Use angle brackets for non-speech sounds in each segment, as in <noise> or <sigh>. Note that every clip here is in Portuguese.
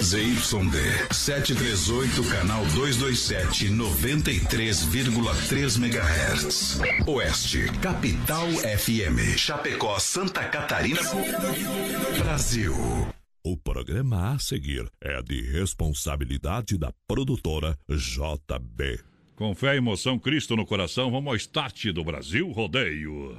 ZYD 738, canal 227, 93,3 MHz. Oeste, Capital FM. Chapecó, Santa Catarina, Brasil. O programa a seguir é de responsabilidade da produtora JB. Com fé e emoção, Cristo no coração, vamos ao start do Brasil Rodeio.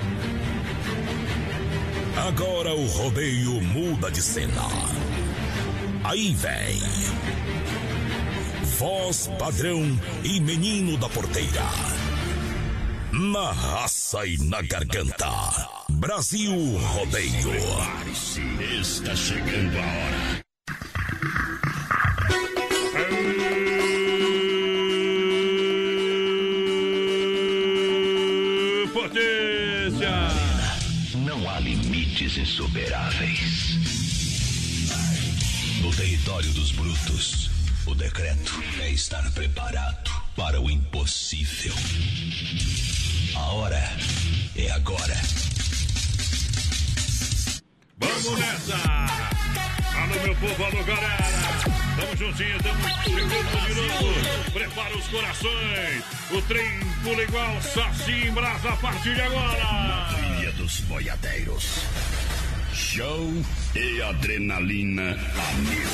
Agora o rodeio muda de cena. Aí vem. Voz padrão e menino da porteira. Na raça e na garganta. Brasil Rodeio. Está chegando a hora. Limites insuperáveis. No território dos brutos, o decreto é estar preparado para o impossível. A hora é agora. Vamos nessa! Alô, meu povo, alô, galera! Tamo juntinho, tamo chegando de novo. Prepara os corações. O trem pula igual saci em brasa a partir de agora. Ilha dos Boiadeiros. Show e adrenalina a mil.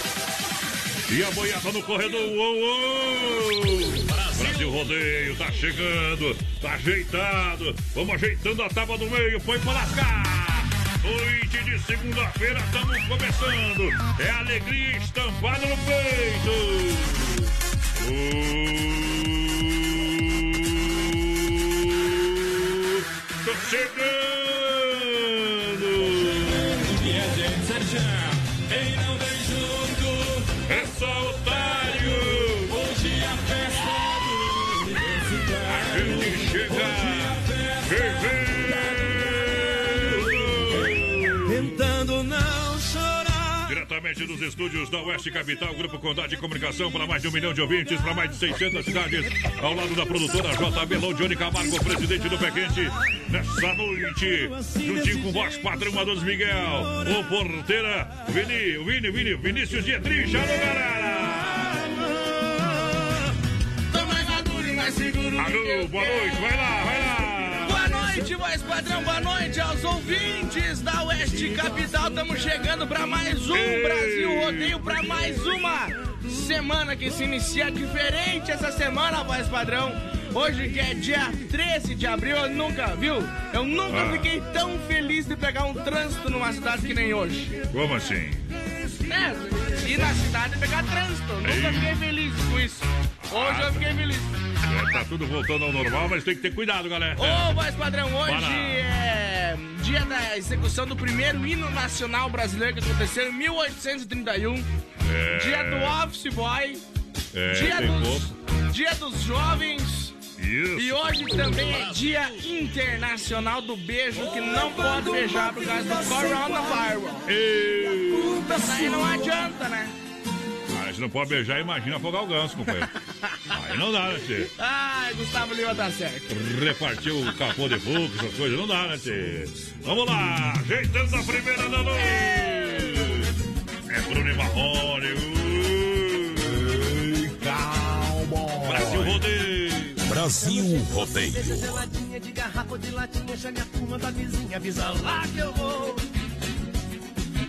E a boiada no corredor, uou, uou! Brasil Rodeio, tá chegando, tá ajeitado. Vamos ajeitando a tábua do meio, põe pra lascar. Noite de segunda-feira, estamos começando. É alegria estampada no peito. Uh, tô chegando. Gente Sérgio, Diretamente dos estúdios da Oeste Capital, Grupo Condade de Comunicação, para mais de um milhão de ouvintes, para mais de 600 cidades, ao lado da produtora JB Lou, Johnny Camargo, presidente do Pé Quente, nessa noite, juntinho com voz padrão Adonis Miguel, o porteira, Vini, Vini, Vini, Vinícius Dietrich, alô galera! Alô, boa noite, vai lá, vai lá! Boa noite, voz padrão, boa noite aos ouvintes da Oeste Capital. Estamos chegando para mais um. Brasil Rodeio, para mais uma semana que se inicia diferente essa semana, voz padrão. Hoje que é dia 13 de abril, eu nunca, viu? Eu nunca Ah. fiquei tão feliz de pegar um trânsito numa cidade que nem hoje. Como assim? Né? Ir na cidade e pegar trânsito. Nunca Ei. fiquei feliz com isso. Hoje eu fiquei feliz. É, tá tudo voltando ao normal, mas tem que ter cuidado, galera. Ô, voz padrão, hoje Bora. é dia da execução do primeiro hino nacional brasileiro que aconteceu em 1831. É. Dia do Office Boy. É, dia, dos, dia dos Jovens. Isso. E hoje também é Dia Internacional do Beijo, que não pode beijar por causa do coronavírus. Ei. Isso aí não adianta, né? Aí você não pode beijar, imagina afogar o ganso, companheiro. <laughs> Não dá, né, tchê? Ai, Gustavo Lima tá certo. Repartir o capô de fogo, essas coisas, não dá, né, tchê? Vamos lá, ajeitando a primeira da noite. É Bruno e Marrone. uh. Brasil Rodeio. Brasil Rodeio. Geladinha de garrafa de latinha, chega a turma da vizinha, avisa lá que eu vou.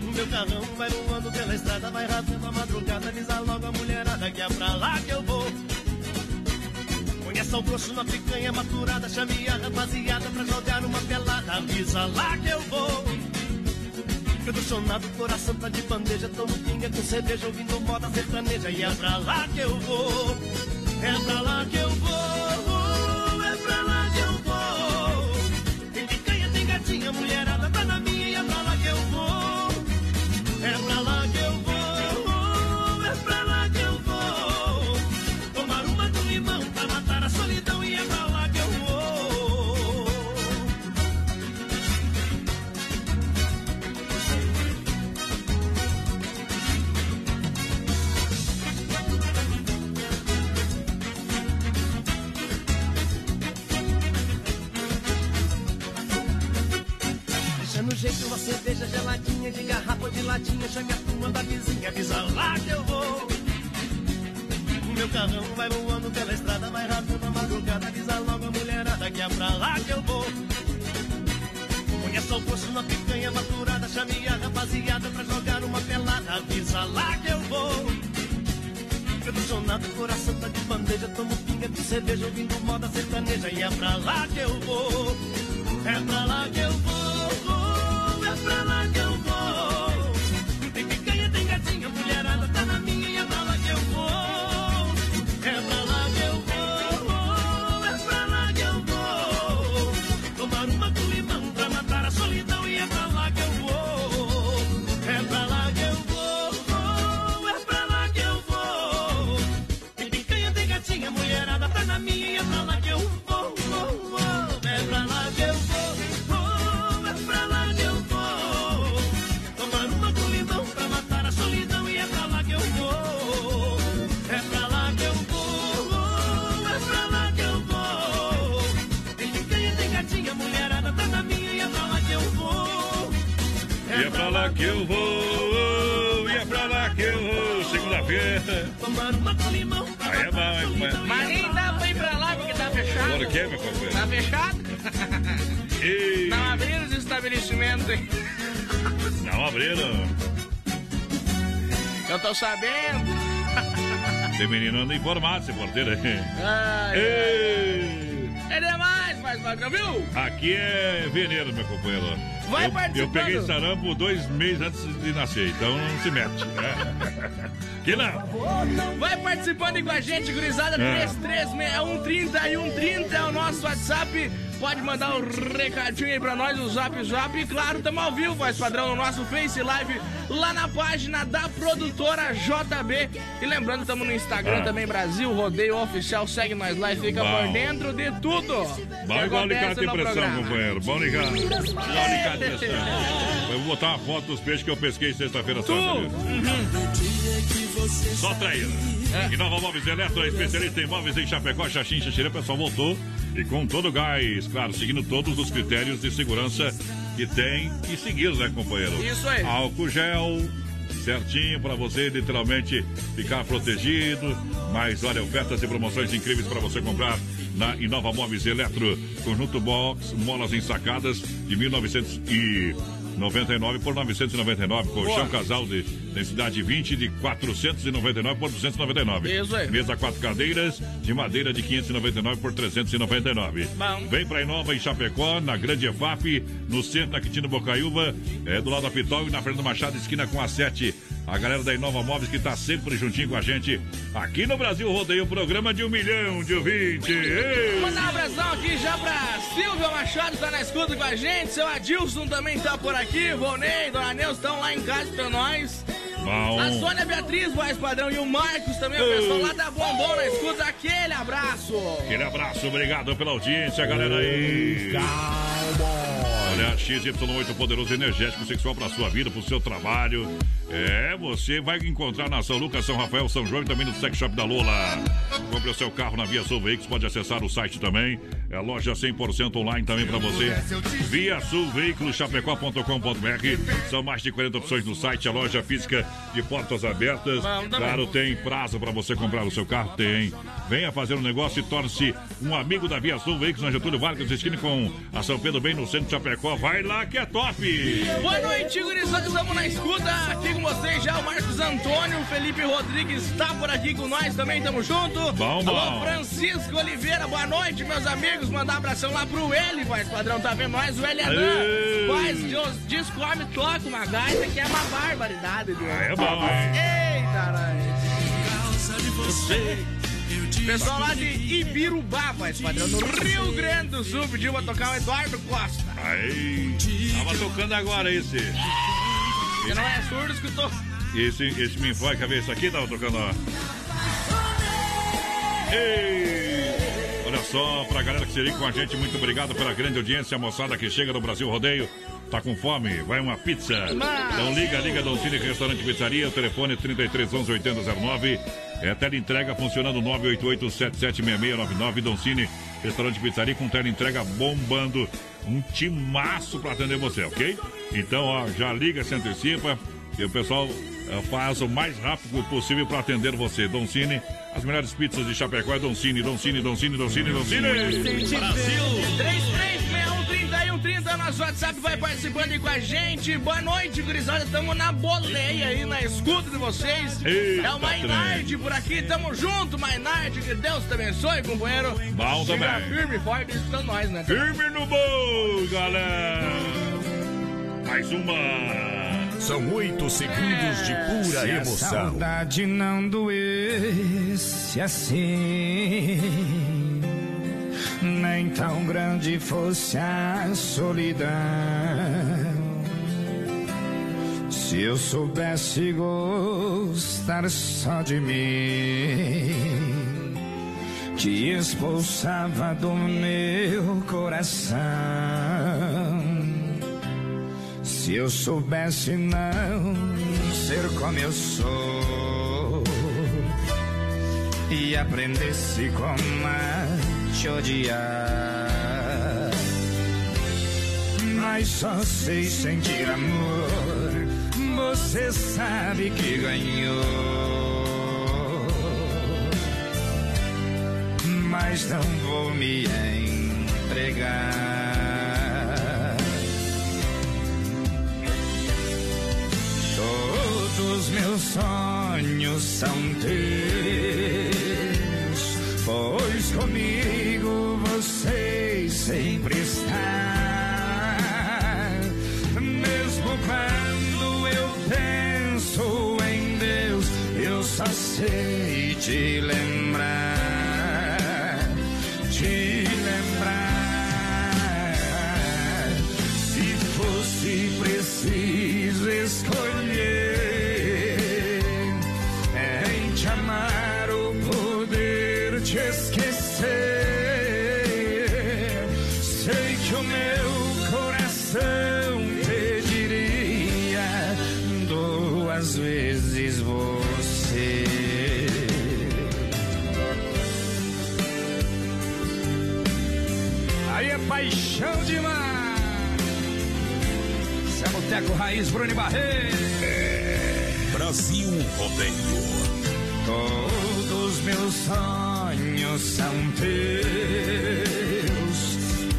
O meu carrão vai voando pela estrada, vai rasgando a madrugada, avisa logo a mulherada que é pra lá que eu vou. Conheça o grosso na picanha maturada, chame a rapaziada pra jogar uma pelada, avisa lá que eu vou. Chonado, coração tá de bandeja, tomo pinga com cerveja, ouvindo moda sertaneja, e é pra lá que eu vou. É pra lá que eu vou, jeito, uma cerveja geladinha de garrafa de latinha. Chame a turma da vizinha, avisa lá que eu vou. O meu carrão vai voando pela estrada, vai rápido na madrugada. Avisa logo a mulherada que é pra lá que eu vou. Conheça o poço na picanha maturada, chame a rapaziada pra jogar uma pelada. Avisa lá que eu vou. Emocionado, coração tá de bandeja, tomo pinga de cerveja, ouvindo moda sertaneja. E é pra lá que eu vou, é pra lá que eu vou, é pra que eu vou, e é pra lá que eu vou. Segunda-feira. Aí é bom, hein, companheiro? Mas nem dá pra ir pra lá porque tá fechado. Por quê, meu companheiro? Tá fechado? Ei, Não abriram os estabelecimentos, hein? não abriram. Eu tô sabendo. Tem menino anda informado, esse porteiro aí. Ai, Ei, é demais, mais padrão, viu? aqui é veneno, meu companheiro. Vai eu, participando. eu peguei sarampo dois meses antes de nascer, então não se mete. <laughs> que não. Vai participando com a gente, gurizada. É. 336130 e 130 é o nosso WhatsApp. Pode mandar um recadinho aí pra nós, o zap zap. E claro, tamo ao vivo, voz padrão, no nosso Face Live, lá na página da produtora JB. E lembrando, tamo no Instagram Ah. também, Brasil Rodeio Oficial. Segue nós lá e fica Bom. por dentro de tudo. Bom que igual alicate acontece de no pressão, programa. companheiro. Bom ligar. Igual alicate de pressão. Eu vou botar uma foto dos peixes que eu pesquei sexta-feira santa. Viu? Só traíra. E Nova Móveis Eletro, especialista em móveis em Chapecó, Xaxim, Xaxirê, o pessoal voltou. E com todo gás, claro, seguindo todos os critérios de segurança que tem que seguir, né, companheiro? Isso aí. Álcool gel, certinho para você literalmente ficar protegido. Mas olha, ofertas e promoções incríveis para você comprar na Inova Móveis Eletro. Conjunto Box, molas ensacadas de 1999 por 999. Colchão Boa. casal de densidade 20 de 499 por 299. Isso aí. Mesa quatro cadeiras de madeira de 599 por 399. Bom. Vem pra Inova em Chapecó, na Grande EFAP, no centro da Quitino Bocaiúva, é, do lado da Pitol e na Fernando Machado, esquina com a 7. A galera da Inova Móveis que tá sempre juntinho com a gente aqui no Brasil Rodeio, programa de um milhão de ouvintes. Mandar um abração aqui já pra Silvia Machado, tá na escuta com a gente. Seu Adilson também tá por aqui. Vonei, Dona Neuza estão lá em casa pra nós. A Sônia Beatriz, voz padrão, e o Marcos também, o pessoal lá da Bombom na escuta. Aquele abraço. Aquele abraço, obrigado pela audiência, galera aí. Olha, XY8 poderoso energético sexual para sua vida, para o seu trabalho. É, você vai encontrar na São Lucas, São Rafael, São João e também no Sex Shop da Lola. Compre o seu carro na Via Sul Veículos, pode acessar o site também. É a loja 100% online também para você. Via Sul Veículos, chapecó.com.br. São mais de 40 opções no site, a loja física de portas abertas. Claro, tem prazo para você comprar o seu carro? Tem. Venha fazer um negócio e torne-se um amigo da Via Sul Veículos na Getúlio Vargas, esquina com a São Pedro bem no centro de Chapecó. Vai lá que é top! Boa noite, gurizada. Estamos na escuta aqui com vocês já. O Marcos Antônio, o Felipe Rodrigues está por aqui com nós também. Tamo junto. Bom, bom. Alô, Francisco Oliveira. Boa noite, meus amigos. Mandar um abração lá pro L, voz padrão. Tá vendo nós? O L é Ei. Dan. Faz diz- toca uma gaita que é uma barbaridade, viu? É bom, hein? Eita, nós. Pessoal lá de Ibirubá, voz padrão, no Rio Grande do Sul, pediu pra tocar o Eduardo Costa. Aí, tava tocando agora esse. Você não é surdo, escutou? Esse, esse me foi a cabeça aqui, tava tocando, ó. Ei! Olha só, pra galera que se liga com a gente, muito obrigado pela grande audiência, a moçada que chega no Brasil Rodeio. Tá com fome? Vai uma pizza. Então liga, liga Doncini Restaurante Pizzaria, o telefone é 3311 8009. É tela entrega funcionando 988 776699 Doncini Restaurante Pizzaria com tela entrega bombando. um timaço para atender você, ok? Então, ó, já liga, se antecipa e o pessoal uh, faz o mais rápido possível para atender você. Don Cine, as melhores pizzas de Chapecó é Don Cine, Don Cine, Don Cine, Don Cine, Don Cine. Brasil! 336130 nosso WhatsApp vai participando aí com a gente. Boa noite, gurizada. Tamo na boleia aí, na escuta de vocês. Eita, é o Mainard por aqui. Tamo junto, Mainard. Que Deus te abençoe, companheiro. Bom Siga também. firme e forte escutando nós, né? Firme no bol, galera! Mais uma! São oito segundos de pura Se a emoção. saudade não doesse assim, nem tão grande fosse a solidão. Se eu soubesse gostar só de mim, te expulsava do meu coração. Se eu soubesse não ser como eu sou e aprendesse como a te odiar, mas só sei sentir amor. Você sabe que ganhou, mas não vou me entregar. Todos meus sonhos são teus, pois comigo sempre está. Mesmo quando eu penso em Deus, eu só sei te lembrar, é Raiz, Bruno e Barreto. Brasil Rodeio. Todos meus sonhos são teus,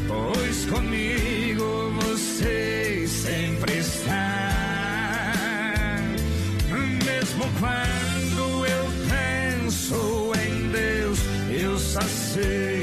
pois comigo você sempre está. Mesmo quando eu penso em Deus, eu só sei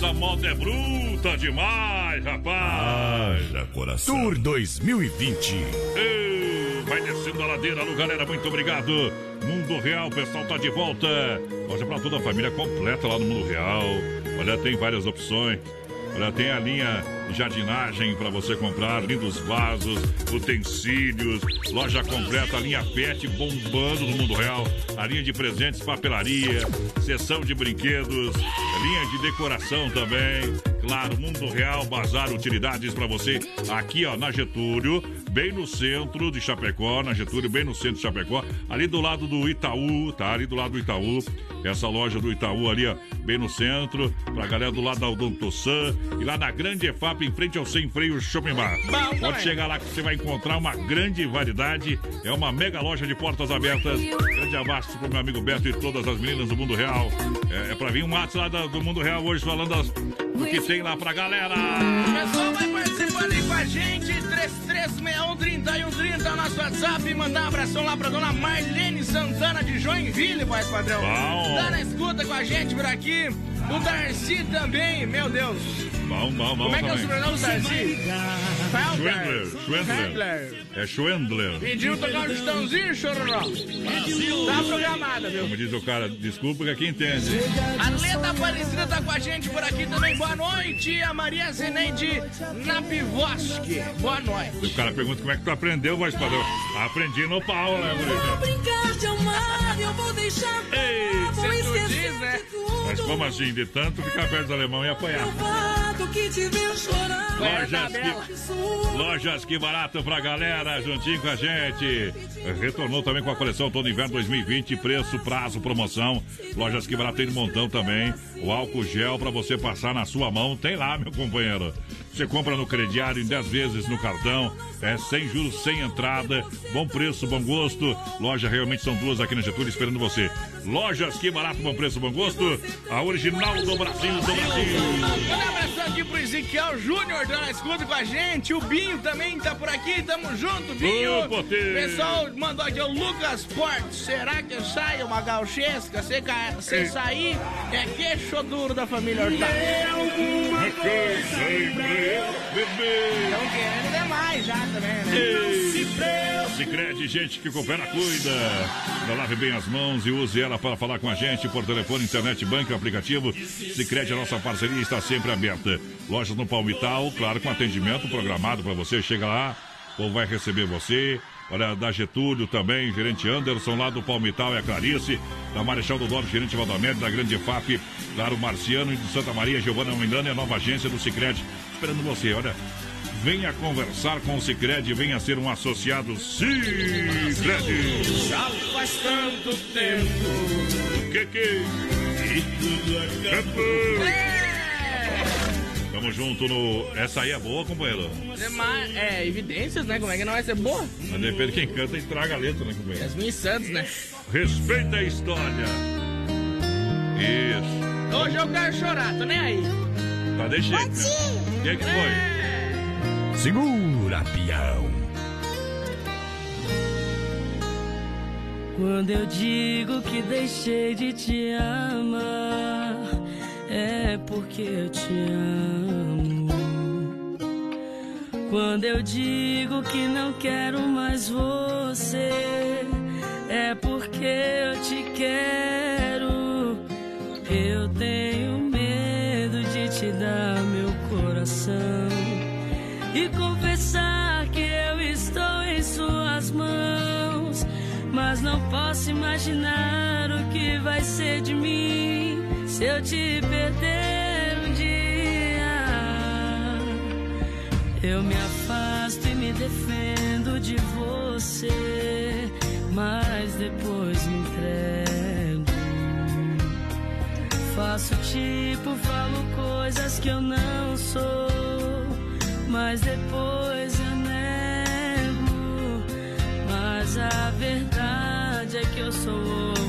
Essa moda é bruta demais, rapaz! Haja coração. Tour 2020. Ei, Vai descendo a ladeira, alô, galera, muito obrigado. Mundo Real, o pessoal tá de volta. Loja pra toda a família completa lá no Mundo Real. Olha, tem várias opções. Olha, tem a linha jardinagem para você comprar, lindos vasos, utensílios, loja completa, linha pet bombando no Mundo Real, a linha de presentes, papelaria, seção de brinquedos, linha de decoração também. Claro, Mundo Real, bazar, utilidades para você aqui, ó, na Getúlio, bem no centro de Chapecó, na Getúlio, bem no centro de Chapecó, ali do lado do Itaú, tá? Ali do lado do Itaú, essa loja do Itaú ali, ó, bem no centro, pra galera do lado da Odontosan e lá na Grande EFAP, em frente ao Sem Freio Shopping Bar. Pode chegar lá que você vai encontrar uma grande variedade, é uma mega loja de portas abertas. Grande abraço pro meu amigo Beto e todas as meninas do Mundo Real. É, é pra vir um mato lá do Mundo Real hoje falando das- do que tem lá pra galera. O pessoal vai participando aí com a gente. 3361-3130 é o nosso WhatsApp. Mandar um abração lá pra dona Marlene Santana de Joinville, voz padrão. Bom. Tá na escuta com a gente por aqui. O Darcy também, meu Deus. Bom, bom, bom Como é que é o sobrenome do Darcy? Schwendler, Schwendler. É Schwendler. Pediu tocar um tostãozinho, chororó. Tá programada, viu? Como diz o cara, desculpa que aqui entende. A Leda Aparecida tá com a gente por aqui também. Boa noite. A Maria Zeneide Napivoski. Boa noite. O cara pergunta como é que tu aprendeu, voz padrão. Aprendi no pau, né, gurica? brincar de amar, eu vou deixar pra lá, vou esquecer diz, né? de tudo. Mas como assim? De tanto ficar perto do alemão e apanhar. Lojas que, lojas que barato pra galera, juntinho com a gente. Retornou também com a coleção todo inverno 2020, preço, prazo, promoção. Lojas que barato tem um montão também. O álcool gel pra você passar na sua mão, tem lá, meu companheiro. Você compra no crediário em 10 vezes no cartão, é sem juros, sem entrada, bom preço, bom gosto. Loja realmente são duas aqui na Getúlio esperando você. Lojas que barato, bom preço, bom gosto. A original do Brasil, do Brasil. Manda um abração aqui pro Ezequiel Júnior, tá na escuta com a gente. O Binho também tá por aqui. Tamo junto, Binho. Poteiro. Pessoal mandou aqui o Lucas Portes. Será que sai uma gauchesca? Se, ca... Se sair, é queixo duro da família Hurtado. Estão querendo demais já também, né? Sicredi, gente que coopera, cuida. Da lave bem as mãos e use ela para falar com a gente por telefone, internet, banco, aplicativo. Sicredi, a nossa parceria está sempre aberta. Lojas no Palmital, claro, com atendimento programado para você. Chega lá, ou vai receber você. Olha, da Getúlio também, gerente Anderson, lá do Palmital é a Clarice, da Marechal do Norte, gerente Valdomero, da Grande FAP, claro, Marciano e de Santa Maria, Giovana Milano e a nova agência do Sicredi esperando você. Olha, venha conversar com o Sicredi, venha ser um associado Sicredi. Já faz tanto tempo. Que que? E tudo acabou. Tamo junto no. Essa aí é boa, companheiro. É, mas- é, evidências, né? Como é que não vai ser boa? Mas depende de quem canta e traga a letra, né, companheiro? Yasmin Santos, né? Respeita a história. Isso. Hoje eu quero chorar, tô nem aí. Tá de jeito. O que, que foi? Segura, peão. Quando eu digo que deixei de te amar, é porque eu te amo. Quando eu digo que não quero mais você, é porque eu te quero. Eu tenho medo de te dar meu coração e confessar que eu estou em suas mãos. Mas não posso imaginar o que vai ser de mim se eu te perder um dia. Eu me afasto e me defendo de você, mas depois me entrego. Faço tipo, falo coisas que eu não sou, mas depois eu nego. Mas a verdade é que eu sou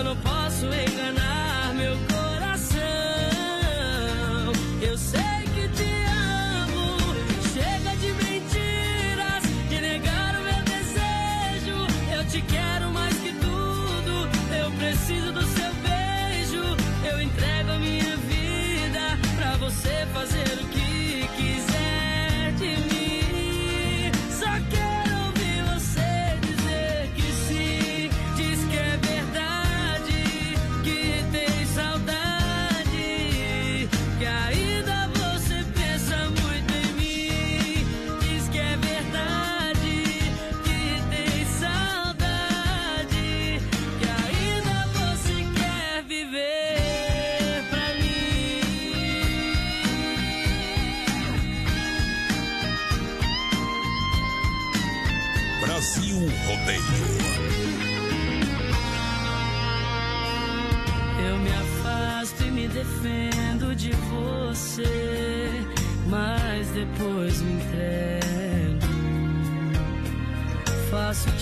eu não posso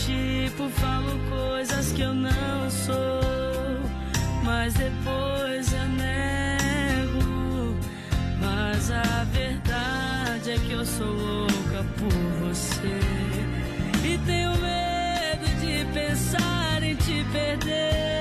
tipo, falo coisas que eu não sou, mas depois eu nego. Mas a verdade é que eu sou louca por você e tenho medo de pensar em te perder.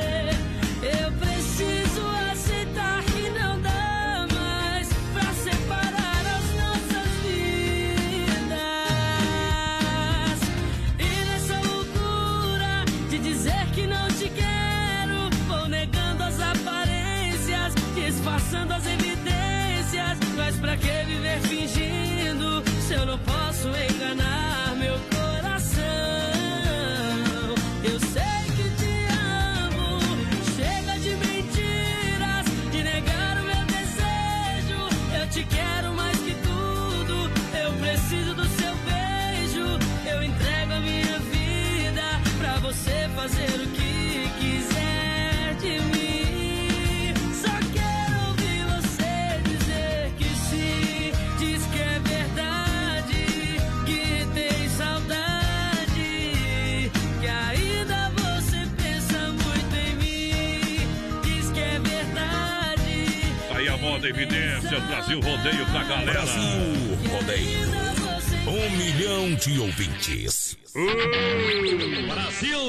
Brasil Rodeio pra galera. Brasil Rodeio. Um milhão de ouvintes. Brasil!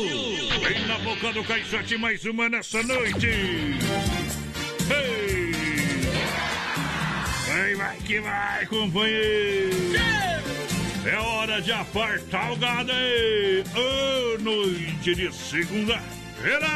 Vem na boca do caixote mais uma nessa noite. Ei! Vai, vai que vai, companheiro. É hora de apartar o gado aí. Ô, noite de segunda-feira.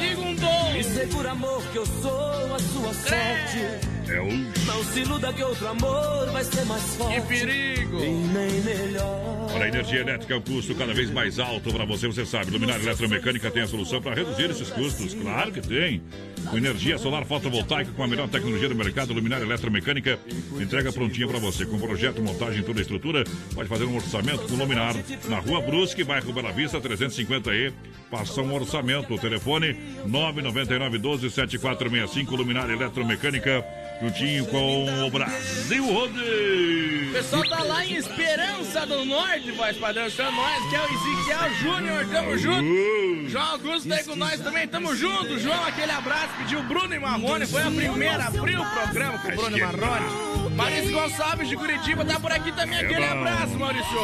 Segundou! Me segura, amor, que eu sou a sua sorte. É Não se iluda que outro amor vai ser mais forte. Que perigo! E nem melhor. Para a energia elétrica, o custo cada vez mais alto para você, você sabe. Luminária Eletromecânica tem a solução para reduzir esses custos. Claro que tem. Com energia solar fotovoltaica com a melhor tecnologia do mercado, Luminária Eletromecânica entrega prontinha para você. Com projeto, montagem, toda a estrutura, pode fazer um orçamento com Luminar. Na Rua Brusque, bairro Bela Vista, 350E. Passa um orçamento. O telefone 999 12 7465 Luminária Eletromecânica. Juntinho com o Brasil Rodeio. O pessoal tá lá em Esperança do Norte, voz padrão. Chama nós, que é o Ezequiel Júnior, tamo junto. João Augusto tá aí com nós também, tamo junto. João, aquele abraço, pediu Bruno e Marrone. Foi a primeira, abriu o programa com o Bruno e Marrone. Maurício Gonçalves de Curitiba tá por aqui também, aquele abraço, Maurício.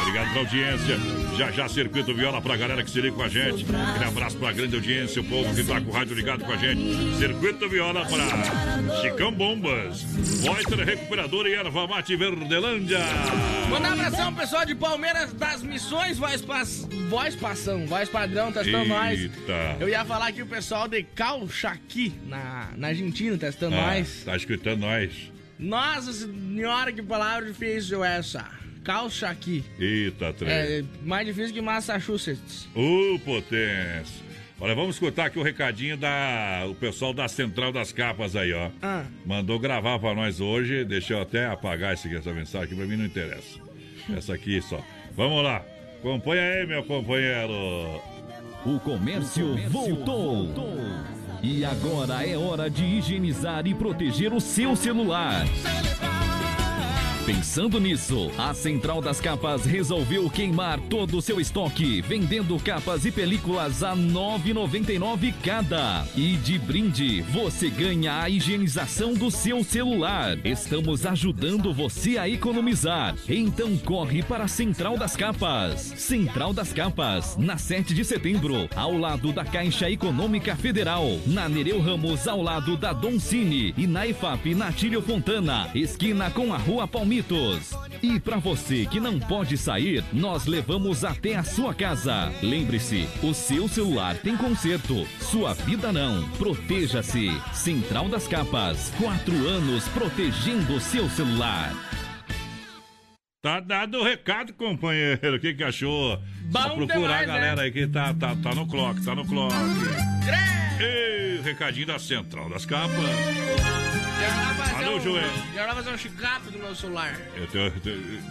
Obrigado pela audiência. Já já Circuito Viola pra galera que se liga com a gente. Aquele abraço pra grande audiência, o povo que tá com o rádio ligado com a gente. Circuito Viola pra Chicão Bombas, Voiter Recuperador e Erva Mate Verdelândia. Mandar um abração pessoal de Palmeiras das Missões, voz, pas... voz passão, voz padrão, testando. Eita. Eu ia falar que o pessoal de Calchaqui, na, na Argentina, testando Ah, nós. tá escutando nós. Nossa senhora, que palavra difícil é essa. Calchaqui. Eita, trem. É mais difícil que Massachusetts. Ô, potência. Olha, vamos escutar aqui o recadinho da o pessoal da Central das Capas aí, ó. Ah. Mandou gravar pra nós hoje. Deixa eu até apagar esse, essa mensagem aqui, pra mim não interessa. <laughs> Essa aqui só. Vamos lá. Acompanha aí, meu companheiro. O comércio, voltou. E agora é hora de higienizar e proteger o seu celular. Pensando nisso, a Central das Capas resolveu queimar todo o seu estoque, vendendo capas e películas a R$ 9,99 cada. E de brinde, você ganha a higienização do seu celular. Estamos ajudando você a economizar. Então corre para a Central das Capas. Central das Capas, na 7 de setembro, ao lado da Caixa Econômica Federal, na Nereu Ramos, ao lado da Dom Cine e na IFAP Natílio Fontana, esquina com a Rua E para você que não pode sair, nós levamos até a sua casa. Lembre-se, o seu celular tem conserto, sua vida não. Proteja-se. Central das Capas, quatro anos protegendo o seu celular. Tá dado o recado, companheiro. O que, que achou? Só Bom procurar demais, a galera né? aí que tá, tá, tá no clock, tá no clock. Ei, recadinho da Central das Capas. Alô, um, Joel. Vai fazer um chicato do meu celular. Eu tenho,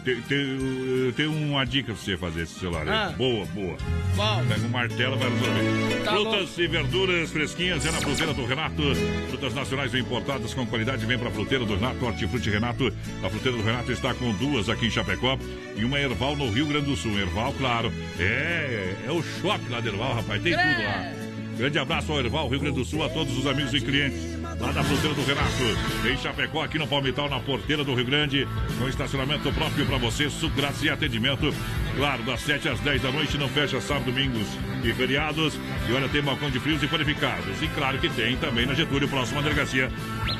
tenho, tenho, eu tenho uma dica pra você fazer esse celular. Ah. Boa, boa. Bom. Pega um martelo vai resolver. Tá Frutas e verduras fresquinhas é na fruteira do Renato. Frutas nacionais e importadas com qualidade vem pra fruteira do Renato. Hortifruti Renato. A fruteira do Renato está com duas aqui em Chapecó e uma Erval no Rio Grande do Sul. Erval, claro. É, é o shopping lá de Erval, rapaz. Tem tudo lá. Grande abraço ao Erval, Rio Grande do Sul, a todos os amigos e clientes lá da fruteira do Renato. Em Chapecó, aqui no Palmital, na porteira do Rio Grande, com estacionamento próprio para você, sucratos e atendimento. Claro, das 7 às 10 da noite, não fecha sábado, domingos e feriados. E olha, tem balcão de frios e qualificados. E claro que tem também na Getúlio, próxima delegacia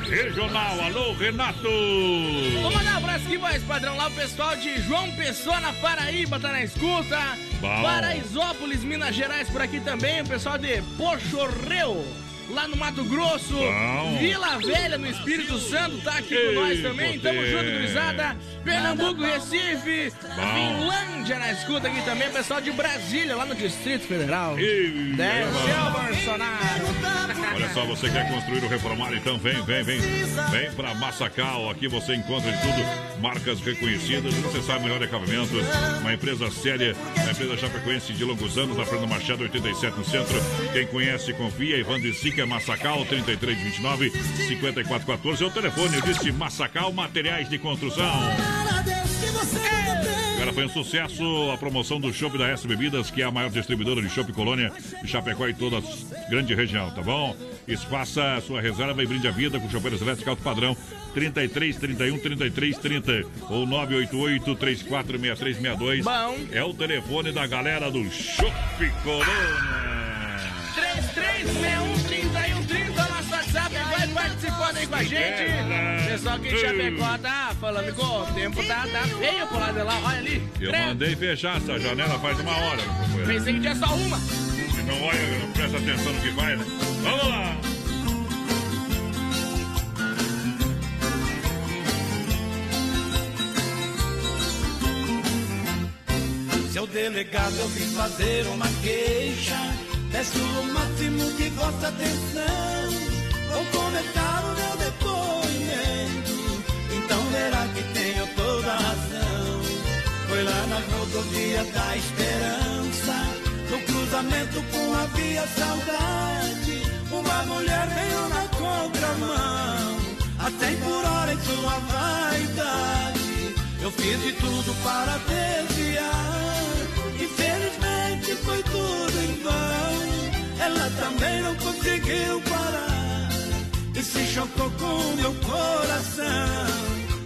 regional. Alô, Renato! Vou mandar um abraço aqui, voz padrão, lá o pessoal de João Pessoa, na Paraíba, tá na escuta. Bom. Paraisópolis, Minas Gerais, por aqui também. O pessoal de Pochorreu, lá no Mato Grosso. Bom. Vila Velha, no Espírito Santo, tá aqui Ei, com nós também. Tamo junto, gurizada. Pernambuco, Recife. Bom. Finlândia na escuta aqui também. Pessoal de Brasília, lá no Distrito Federal. Desceu, Bolsonaro. Olha só, você quer construir ou reformar? Então vem, vem, vem. Vem pra Massacal. Aqui você encontra de tudo. Marcas reconhecidas. Você sabe melhor acabamentos. Uma empresa séria. Uma empresa chapecoense de longos anos. Na Fernanda Machado, 87 no centro. Quem conhece, confia. Ivan de Sica, Massacal, 3329 5414. É o telefone. Eu disse Massacal Materiais de Construção. Cara, foi um sucesso a promoção do Chopp da S Bebidas, que é a maior distribuidora de Chopp Colônia de Chapecó e toda a grande região, tá bom? Isso, faça a sua reserva e brinde a vida com chopeiras elétricas alto padrão 33 31 33 30 ou 988 346362. Bom. É o telefone da galera do Chopp Colônia. 33613130, nosso WhatsApp, vai participando aí com a gente. Pessoal que em Chapecó tá falando que o tempo tá, tá feio pro lado de lá, olha ali. Eu Credo. mandei fechar essa janela faz uma hora. Pensei que tinha só uma. Não olha, não presta atenção no que vai, né? Vamos lá! Seu delegado, eu vim fazer uma queixa. Peço o máximo de vossa atenção. Vou comentar o meu depoimento. Então verá que tenho toda a razão. Foi lá na rodovia da esperança. No cruzamento com a via saudade. Uma mulher veio na contramão. A 100 por hora em sua vaidade. Eu fiz de tudo para desviar. Infelizmente foi tudo em vão. Ela também se chocou com meu coração.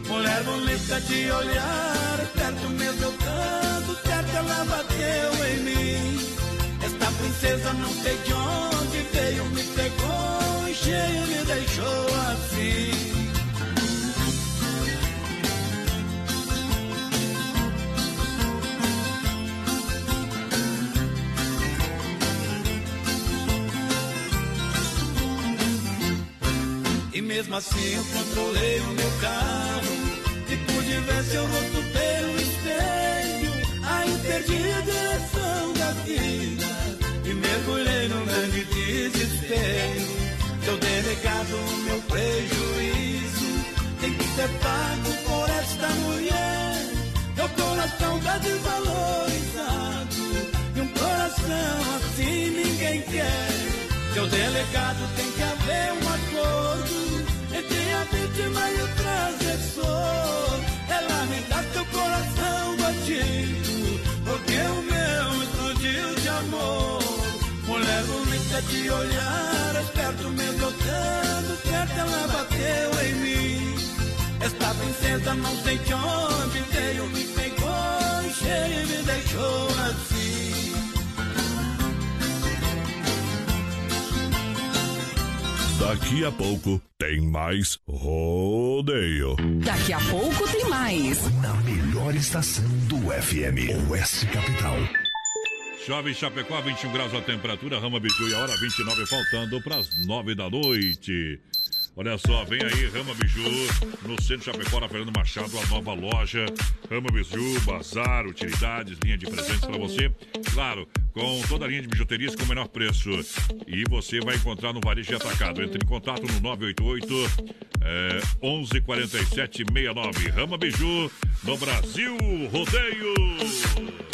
Mulher bonita de olhar, perto mesmo eu tanto, perto ela bateu em mim. Esta princesa não sei de onde veio, me pegou e cheio me deixou assim. E mesmo assim eu controlei o meu carro. E pude ver seu rosto pelo espelho. Aí perdi a direção da vida. E mergulhei num grande desespero. Seu delegado, o meu prejuízo. Tem que ser pago por esta mulher. Meu coração tá desvalorizado. E um coração assim ninguém quer. Seu delegado tem Ela me dá seu coração batido, porque o meu explodiu de amor. Mulher bonita de olhar, esperto mesmo eu dando certo, ela bateu em mim. Esta princesa não sei de onde veio, me pegou, e me deixou assim. Daqui a pouco tem mais rodeio. Daqui a pouco tem mais. Na melhor estação do FM, Oeste Capital. Chove em Chapecó, 21 graus a temperatura, Rama Biju e a hora 29, faltando para as 9 da noite. Olha só, vem aí Rama Biju, no centro Chapecó, na Fernando Machado, a nova loja. Rama Biju, bazar, utilidades, linha de presentes para você. Claro, com toda a linha de bijuterias com o menor preço. E você vai encontrar no Varejo de Atacado. Entre em contato no 988 é, 1147 69. Rama Biju no Brasil Rodeio.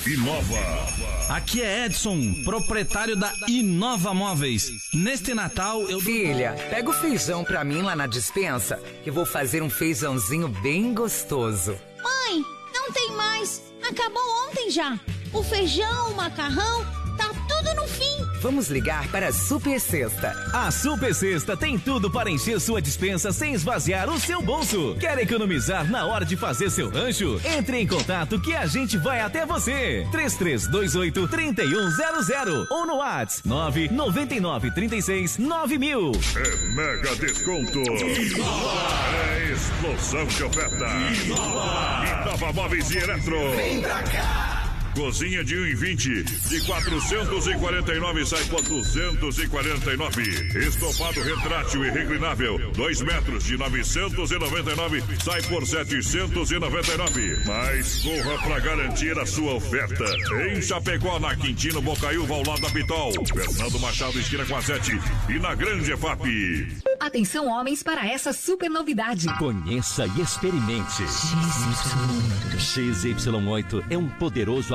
Inova. Aqui é Edson, proprietário da Inova Móveis. Neste Natal eu. Filha, pega o feijão pra mim lá na dispensa, que vou fazer um feijãozinho bem gostoso. Mãe, não tem mais. Acabou ontem já. O feijão, o macarrão, tá tudo no fim. Vamos ligar para a Super Sexta. A Super Sexta tem tudo para encher sua dispensa sem esvaziar o seu bolso. Quer economizar na hora de fazer seu rancho? Entre em contato que a gente vai até você. 3328 3100 ou no WhatsApp 999 36 9000. É mega desconto. É explosão de oferta. Inova Móveis e Eletro. Vem pra cá. Cozinha de 1,20 de 449 sai por 249. Estofado retrátil e reclinável, 2 metros de 999 sai por 799. Mas corra para garantir a sua oferta. Em Chapecó, na Quintino Bocaiúva, ao lado da Pitol. Fernando Machado, esquina com a 7 e na Grande EFAP. Atenção, homens, para essa super novidade. Conheça e experimente. XY8 é um poderoso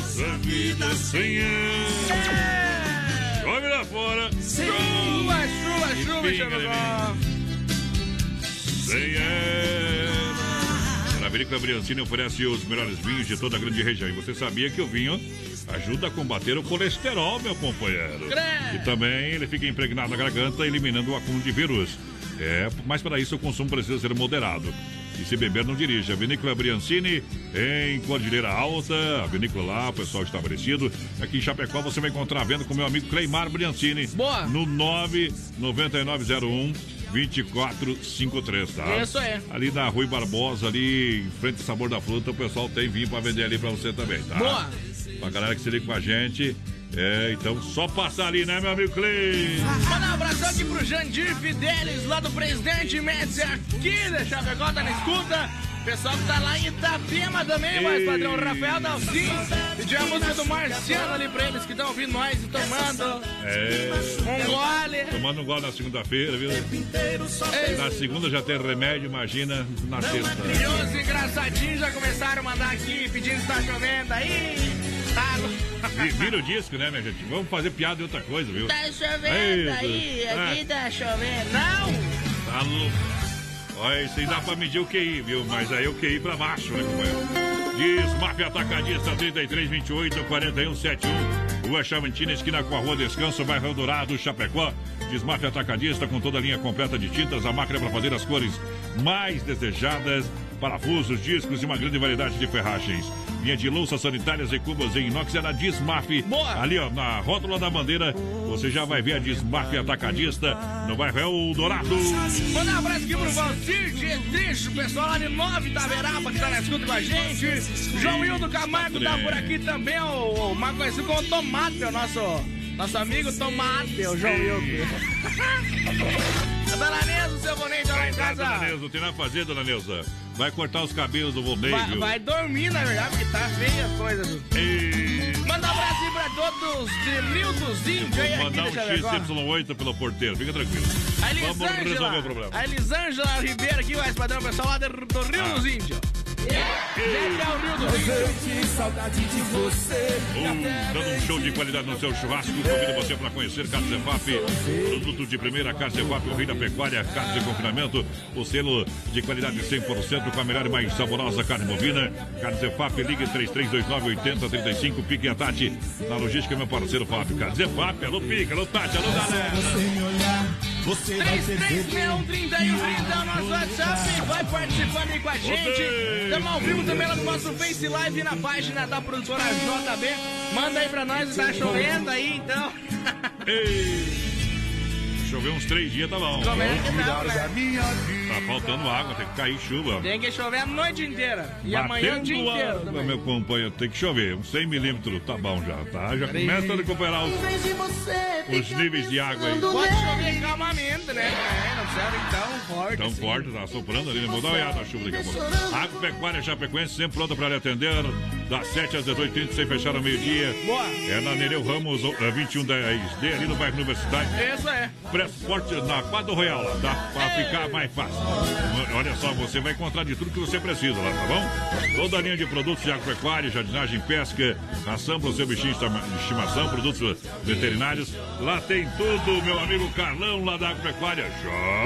nessa vida sem ela. Chove lá fora. Chuva, chuva, chuva, Chapecó. Sem ela. A Vinícola Briancini oferece os melhores vinhos de toda a grande região. E você sabia que o vinho ajuda a combater o colesterol, meu companheiro. E também ele fica impregnado na garganta, eliminando o acúmulo de vírus. É, mas para isso o consumo precisa ser moderado. E se beber, não dirija. Vinícola Briancini, em Cordilheira Alta, a vinícola lá, o pessoal estabelecido. Aqui em Chapecó você vai encontrar a venda com meu amigo Cleimar Briancini. Boa. No 99901 2453, tá? Isso aí. Ali na Rui Barbosa, ali em frente ao Sabor da Fruta, o pessoal tem vinho pra vender ali pra você também, tá? Boa. Pra galera que se liga com a gente. É, então só passar ali, né, meu amigo Clay? Manda um abração aqui pro Jandir Fidelis, lá do Presidente Médici, aqui da Chapecó, tá na escuta. Pessoal que tá lá em Itapema também, mas padrão Rafael Dalcin. Pediu a música do Marciano ali pra eles que estão ouvindo nós e tomando É. um gole. Tomando um gole na segunda-feira, viu? Na segunda já tem remédio, imagina na sexta. E os engraçadinhos já começaram a mandar aqui, pedindo se tá chovendo aí. Vi- Vira o disco, né, minha gente? Vamos fazer piada de outra coisa, viu? tá chovendo aí, ah. aqui tá chovendo. Não! Tá louco. Olha, isso aí dá pra medir o QI, viu? Mas aí o QI pra baixo, né, companheiro? Diz Máfia Atacadista 3328 4171. Rua Chavantina, esquina com a Rua Descanso, bairro Dourado, Chapecó. Diz Atacadista com toda a linha completa de tintas, a máquina para fazer as cores mais desejadas, parafusos, discos e uma grande variedade de ferragens. Linha de louças sanitárias e cubas em inox é na Dismaf. Ali, ó, na rótula da bandeira, você já vai ver a Dismaf Atacadista no bairro Eldorado. Manda um abraço aqui pro Valcir Dietrich, o pessoal lá de Nova Itaveraba que tá na escuta com a gente. João Hildo Camargo tá por aqui também, o, o mais conhecido como Tomate, o nosso, nosso amigo Tomate, o João Hildo. <laughs> Dona Neuza, seu bonito lá em Dona casa. Neuza, não tem nada a fazer, dona Neuza. Vai cortar os cabelos do Volney, Vai, viu? vai dormir, na verdade, porque tá feia as coisas. viu? Manda um abraço aí pra todos de Rio dos Índios aí aqui mandar um de Chapecó. XY8 pelo porteiro, fica tranquilo. A Vamos resolver o problema. a Elisângela Ribeiro aqui, o padrão pessoal lá do, do Rio Ah. dos Índios. Saudade de você. Dando um show de qualidade no seu churrasco. Convido você para conhecer Carne Zefap. Produto de primeira, Carne Zefap, o rei da pecuária, carne de confinamento. O selo de qualidade 100% com a melhor e mais saborosa carne bovina. Carne Zefap, ligue 3329-8035. Pique a Tati. Na logística, meu parceiro Fábio. Carne Zefap, alô Pique, alô Tati, alô galera. Você 33613130 é o nosso WhatsApp. Vai participando aí com a gente. Estamos ao vivo também lá no nosso Face Live na página da produtora JB. Manda aí pra nós, tá chovendo aí então. Ei. Choveu uns três dias, tá bom. Como é tá? Tá faltando água, tem que cair chuva. Tem que chover a noite inteira. E amanhã o dia Batendo inteiro água, também. meu companheiro, tem que chover. Uns 100 milímetros, tá bom já, tá? Já começa a recuperar os, os níveis de água aí. Pode chover calmamente, né? É, não precisa tão forte. Tão assim. forte, tá soprando ali, né? Vou dar uma olhada na chuva daqui a pouco. Agropecuária Chapecoense, sempre pronta para lhe atender. Das 7 às 18h30, sem fechar ao meio-dia. Boa. É na Nereu Ramos, eh, 2110D, ali no bairro Universidade. Isso é. Preço forte na Quadro Royal, lá, dá pra ficar mais fácil. Olha só, você vai encontrar de tudo que você precisa lá, tá bom? Toda a linha de produtos de agropecuária, jardinagem, pesca, ração para o seu bichinho de estimação, produtos veterinários. Lá tem tudo, meu amigo Carlão, lá da agropecuária.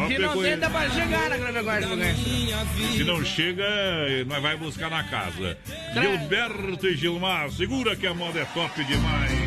O que não dá pra chegar na do Ganso. Se não chega, nós vai buscar na casa. Gilberto e Gilmar, segura que a moda é top demais.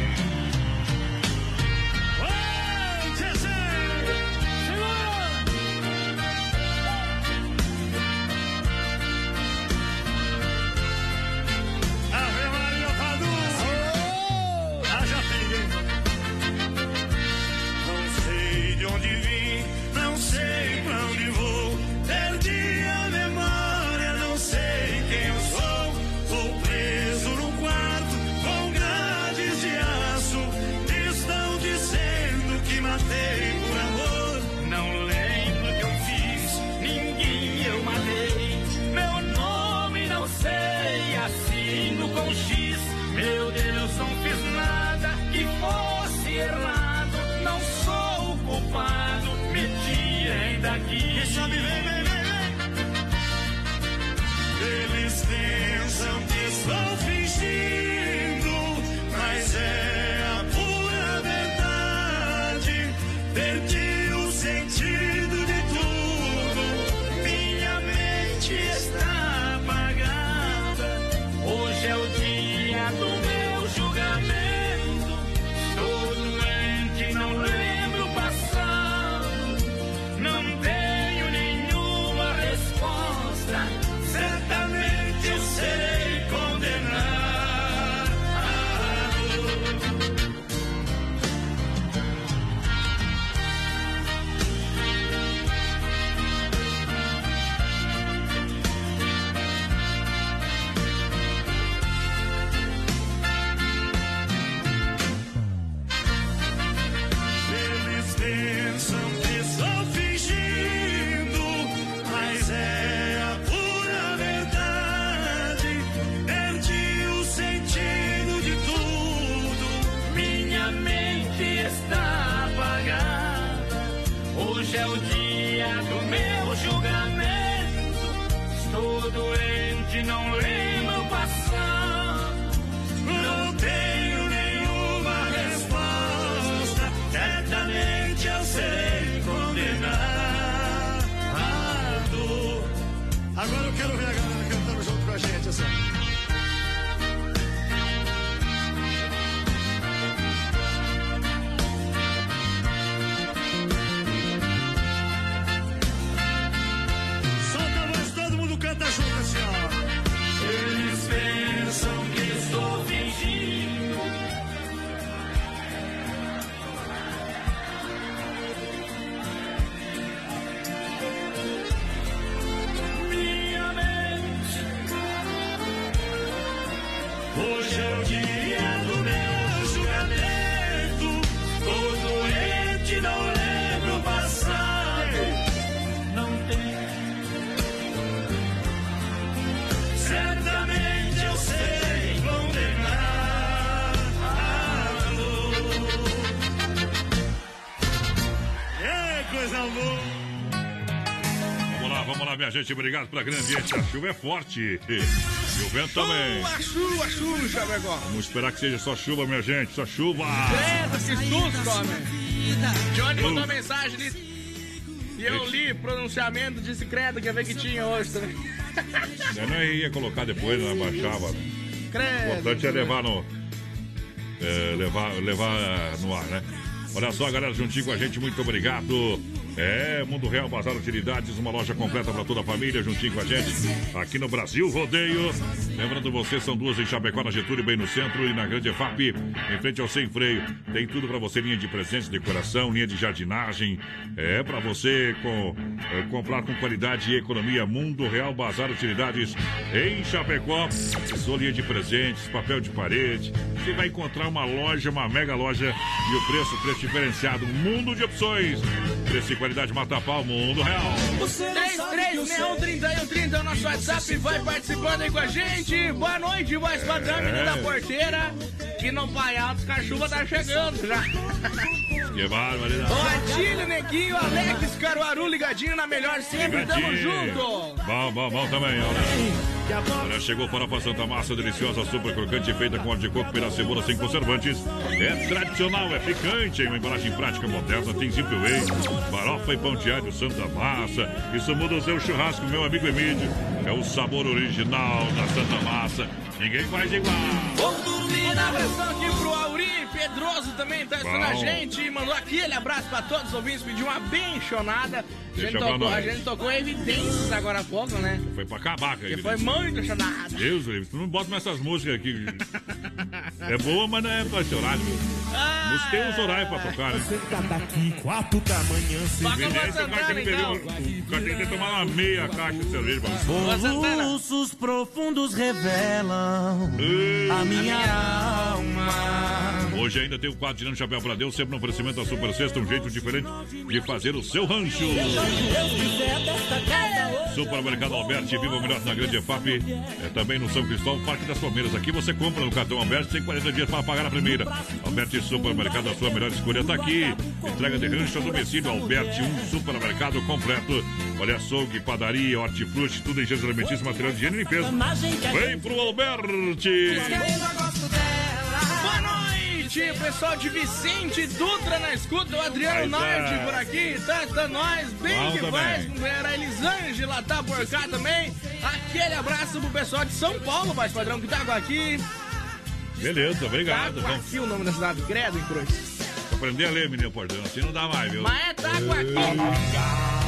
Minha gente, obrigado pela grande audiência. A chuva é forte. E o vento também. Chuva, chuva, chuva, Chapecó. Vamos esperar que seja só chuva, minha gente, só chuva. Credo, que susto, homem. Johnny mandou Uh. mensagem ali. E eu li pronunciamento, disse credo, quer ver que tinha hoje também. Eu não ia colocar depois, não baixava. né? O Credo. importante é levar no. é, levar, levar no ar, né? Olha só, galera, juntinho com a gente, muito obrigado. É, Mundo Real Bazar Utilidades, uma loja completa para toda a família, juntinho com a gente, aqui no Brasil Rodeio. Lembrando você, são duas em Chapecó, na Getúlio, bem no centro, e na Grande EFAP, em frente ao Sem Freio. Tem tudo para você, linha de presentes, decoração, linha de jardinagem. É para você com, é, comprar com qualidade e economia. Mundo Real Bazar Utilidades em Chapecó. Sua linha de presentes, papel de parede. Você vai encontrar uma loja, uma mega loja e o preço, preço diferenciado. Um mundo de opções. Preço qualidade mata pau, mundo real. 336130 é o nosso WhatsApp, vai participando aí com a gente. Boa noite, voz padrão, menino da porteira. Que no Pai Alto, que a chuva tá chegando já. <laughs> Que barbaridade. Ô, Atílio, Neguinho, Alex, Caruaru, ligadinho na melhor sempre, tamo Ligadinho. junto. Bom, bom, bom também, olha. Olha, chegou farofa Santa Massa, deliciosa, super crocante, feita com óleo de coco, pera cebola, sem conservantes. É tradicional, é picante, em uma embalagem prática moderna, tem zip way, farofa e pão alho Santa Massa. Isso muda o seu churrasco, meu amigo Emílio. É o sabor original da Santa Massa. Ninguém faz igual. Vamos dormir. Um abração aqui pro Auri Pedroso também, tá escutando a gente. Mandou aquele abraço pra todos os ouvintes, pediu uma benchonada. A gente, tocou, a gente tocou evidências agora há pouco, né? Foi pra acabar, cara. Que foi muito chonada. Deus, tu não bota mais essas músicas aqui. <laughs> É boa, mas não é pra chorar, viu? Música tem uns horários pra tocar, né? Você tá daqui, quatro da manhã, você Vem o cara tem que beber o cara tem que tomar uma meia caixa de cerveja pra profundos revelam a minha alma. Hoje ainda tem o quadro tirando chapéu pra Deus, sempre no oferecimento da Super Sexta, um jeito diferente de fazer o seu rancho. Supermercado Alberti, viva o melhor na Grande EFAP, é também no São Cristóvão, Parque das Palmeiras. Aqui você compra no cartão Alberti, tem 40 dias para pagar a primeira. Alberti Supermercado, a sua melhor escolha está aqui. Entrega de rancho a domicílio, Alberti, um supermercado completo. Olha, açougue, padaria, hortifruti, tudo em gênero alimentício, material de higiene e limpeza. Vem pro Alberti! Noite, pessoal de Vicente Dutra na escuta, o Adriano é. Norte por aqui, tá, tá nós, bem Bom que faz, era a Elisângela tá por cá também, aquele abraço pro pessoal de São Paulo, mais padrão, que tá aqui, Beleza, obrigado. tá Vamos aqui o nome da cidade, Credo em Cruz, aprender a ler, menino Portão, assim não dá mais, viu? mas é Taquaqui. Tire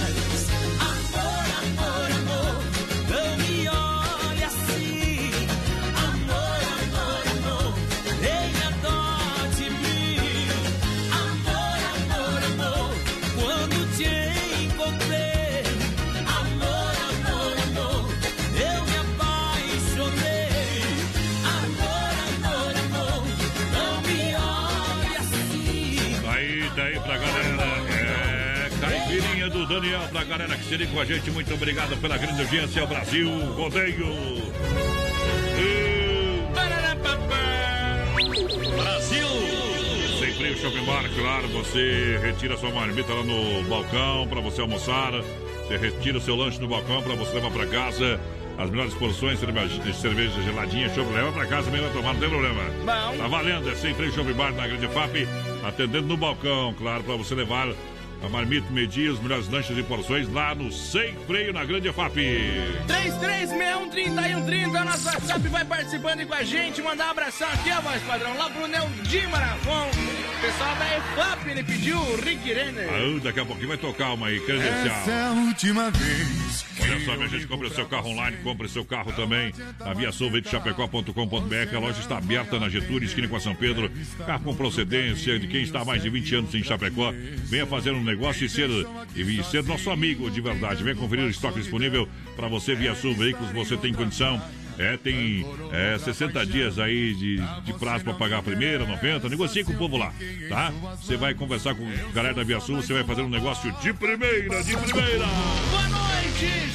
Daniel pra galera que se liga com a gente. Muito obrigado pela grande audiência. Brasil Rodeio. Brasil! Sem freio Shopping Bar, claro, você retira sua marmita lá no balcão para você almoçar. Você retira o seu lanche no balcão para você levar para casa. As melhores porções, cerveja, cerveja geladinha, chopp, leva para casa mesmo vai tomar, não tem problema. Bom. Tá valendo, é sem freio Shopping Bar na Grande FAP, atendendo no balcão, claro, para você levar a marmita, medir os melhores lanches e porções lá no Sem Freio na Grande FAP. 3361-3130, nosso WhatsApp vai participando com a gente. Mandar um abração aqui, ó, voz padrão, lá pro Neudi Marafon. O pessoal da EFAP, ele pediu o Rick Renner. Ah, daqui a pouquinho vai tocar uma aí, credencial. Essa é a última vez. Olha só, minha gente, compre o seu carro online, compre seu carro também na viaçãoveicochapecó.com.br. A loja está aberta na Getúlio, esquina com a São Pedro. Carro com procedência de quem está há mais de 20 anos em Chapecó. Venha fazer um negócio e ser, e ser nosso amigo de verdade. Venha conferir o estoque disponível para você via Sul Veículos. Você tem condição. É, tem é, 60 dias aí de, de prazo para pagar a primeira, 90. Negocie com o povo lá, tá? Você vai conversar com a galera da Via Sul, você vai fazer um negócio de primeira, de primeira. Boa noite,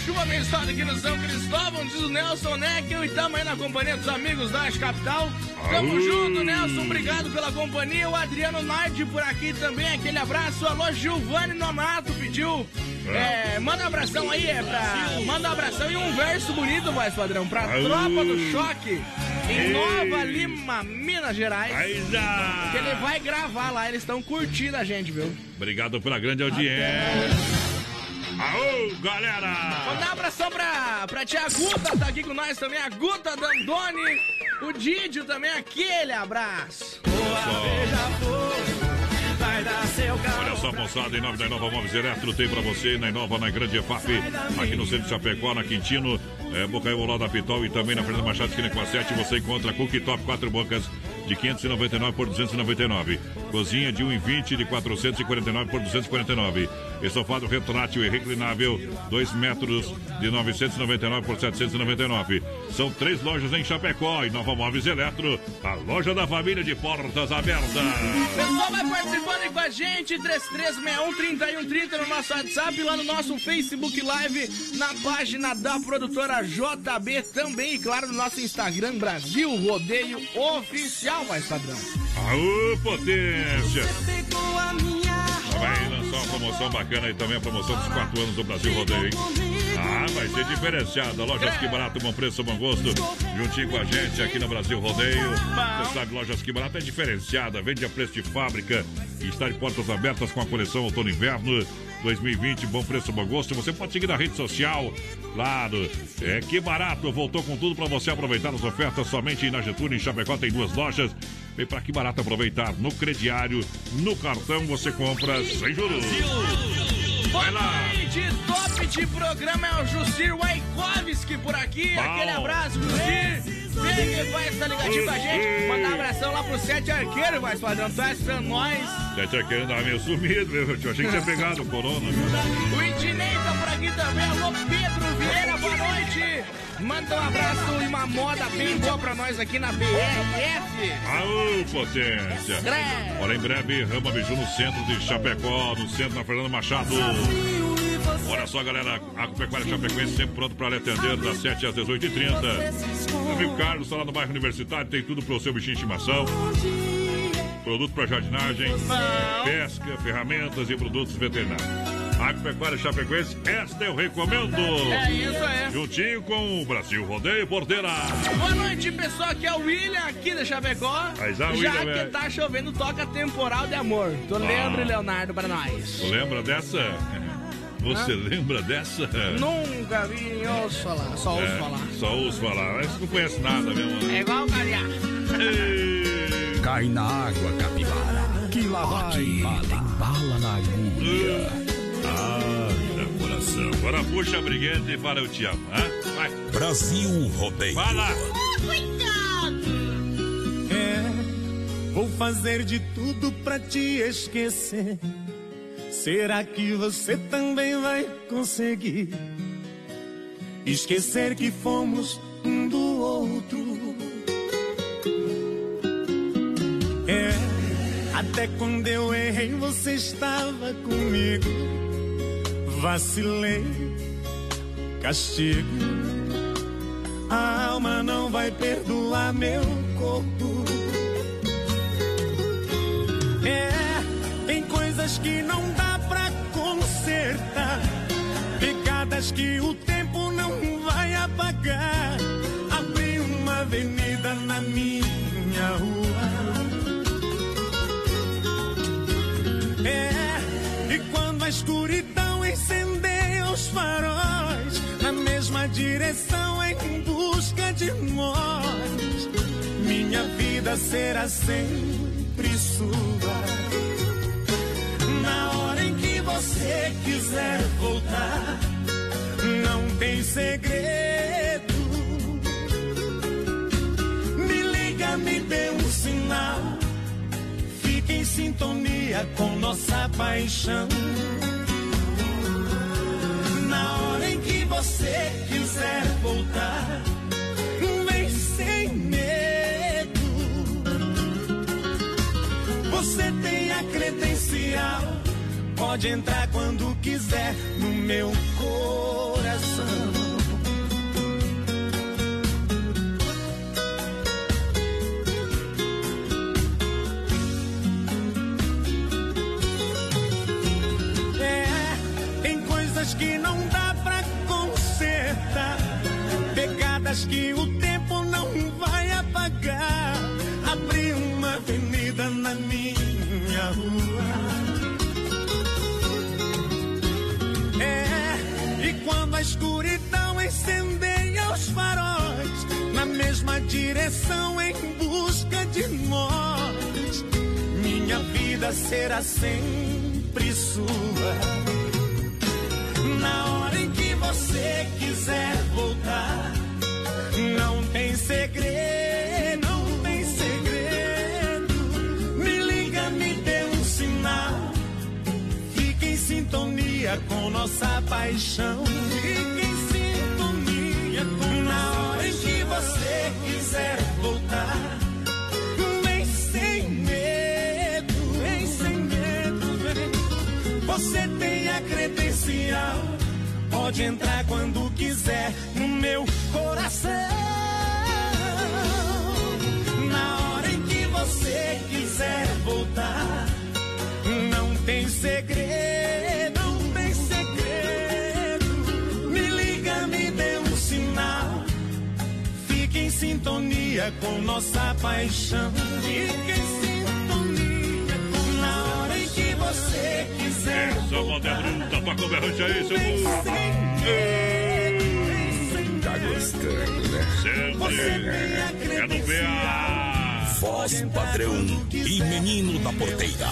chuva abençoada aqui no São Cristóvão, diz o Nelson Neckel e estamos aí na companhia dos amigos da Capital. Tamo Aú. junto, Nelson, obrigado pela companhia. O Adriano Nardi por aqui também, aquele abraço. Alô, Giovanni Nonato pediu. É, manda um abração aí, é pra. Manda um abração e um verso bonito, voz padrão, pra Aú. tropa do choque em. Nova Lima, Minas Gerais. Que ele vai gravar lá, eles estão curtindo a gente, viu? Obrigado pela grande audiência. Aô, galera! Mandar um abração pra, pra tia Guta, tá aqui com nós também, a Guta Dandoni, o Didio também, aquele abraço. Vai dar seu Olha só, moçada, em nome da Inova Móveis Eletro, tem pra você na Inova, na Grande EFAP, aqui no centro de Chapecó, na Quintino, é, ao lado da Pitol e também na Fernanda Machado, esquina com a 7, você encontra Cookie Top, quatro bocas de 599 por 299. Cozinha de 1,20 de 449 por 249. Estofado retrátil e reclinável, 2 metros de 999 por 799. São três lojas em Chapecó e Nova Móveis Eletro, a loja da família de portas abertas. Pessoal, vai participando aí com a gente, 3361-3130 no nosso WhatsApp, lá no nosso Facebook Live, na página da produtora JB também, e claro, no nosso Instagram, Brasil Rodeio Oficial, mais padrão. Aô, potência! Vai lançar uma promoção bacana aí também, a promoção dos 4 anos do Brasil Rodeio, hein? Ah, vai ser diferenciada. Lojas Que Barato, bom preço, bom gosto. Juntinho com a gente aqui no Brasil Rodeio. Você sabe, Lojas Que Barato é diferenciada, vende a preço de fábrica e está de portas abertas com a coleção Outono Inverno 2020. Bom preço, bom gosto. Você pode seguir na rede social, claro. É Que Barato voltou com tudo para você aproveitar as ofertas somente na Getúlio, em Chapecó tem duas lojas. Vem para Que Barato aproveitar no crediário, no cartão você compra sem juros. Vai lá. De top de programa é o Jucir Waikovski por aqui. Bom. Aquele abraço, Jucir. Vem que vai estar ligadinho com a gente. Mandar um abração lá pro Sete Arqueiro, mais padrão. És pra nós. Sete Arqueiro andava meio sumido, meu. Eu achei que tinha pegado o corona. O tá por aqui também. Alô, Pedro Vieira, boa noite. Manda um abraço e uma moda bem boa pra nós aqui na BRF. Aô, potência! Olha, em breve, Rama Biju no centro de Chapecó, no centro da Fernanda Machado. Olha só, galera, a Pecuária Chapecoense sempre pronto para lhe atender das 7 às 18h30. Amigo Carlos está lá no bairro Universitário, tem tudo para o seu bichinho de estimação. Produto para jardinagem, pesca, ferramentas e produtos veterinários. Agropecuária Chapecoense, esta eu recomendo. É isso aí. Juntinho com o Brasil Rodeio Porteira. Boa noite, pessoal. Aqui é o William, aqui da Chapecó. Mas a Já William, que velho. tá chovendo, toca temporal de amor. Tu lembra, Leonardo, pra nós? Tu lembra dessa? Você Hã? lembra dessa? Nunca vi, ouço falar, só ouço É, falar. Só ouço falar. Mas não conhece nada mesmo. É igual o. Cai na água, capivara. Que lá vai. Aqui tem bala na agulha. Ah, meu coração. Agora puxa a briguenta e fala eu te amo. Hã? Vai. Brasil Rodeio. Fala. É, vou fazer de tudo pra te esquecer. Será que você também vai conseguir esquecer que fomos um do outro? É, até quando eu errei você estava comigo. Vacilei, castigo. A alma não vai perdoar meu corpo. É, tem coisas que não dá pra consertar. Pegadas que o tempo não vai apagar. Abri uma avenida na minha rua. É, e quando a escuridão incendeia os faróis, na mesma direção em busca de nós, minha vida será sempre sua. Na hora em que você quiser voltar, não tem segredo. Me liga, me dê um sinal. Fique em sintonia com nossa paixão. Você quiser voltar, vem sem medo. Você tem a credencial, pode entrar quando quiser no meu coração. É, que não Que o tempo não vai apagar. Abri uma avenida na minha rua. É, e quando a escuridão incendeia os faróis, na mesma direção em busca de nós, minha vida será sempre sua. Na hora em que você quiser voltar, não tem segredo, não tem segredo. Me liga, me dê um sinal. Fique em sintonia com nossa paixão. Fique em sintonia com Na hora em que você quiser voltar, vem sem medo, vem sem medo. Você tem a credencial, pode entrar quando quiser no meu coração. Na hora em que você quiser voltar, não tem segredo, não tem segredo. Me liga, me dê um sinal. Fique em sintonia com nossa paixão. Fique em sintonia quiser. Sou moderno, tá com berrante aí, seu Tá gostando, né? Sempre. É no PA. Voz padrão e menino da porteira.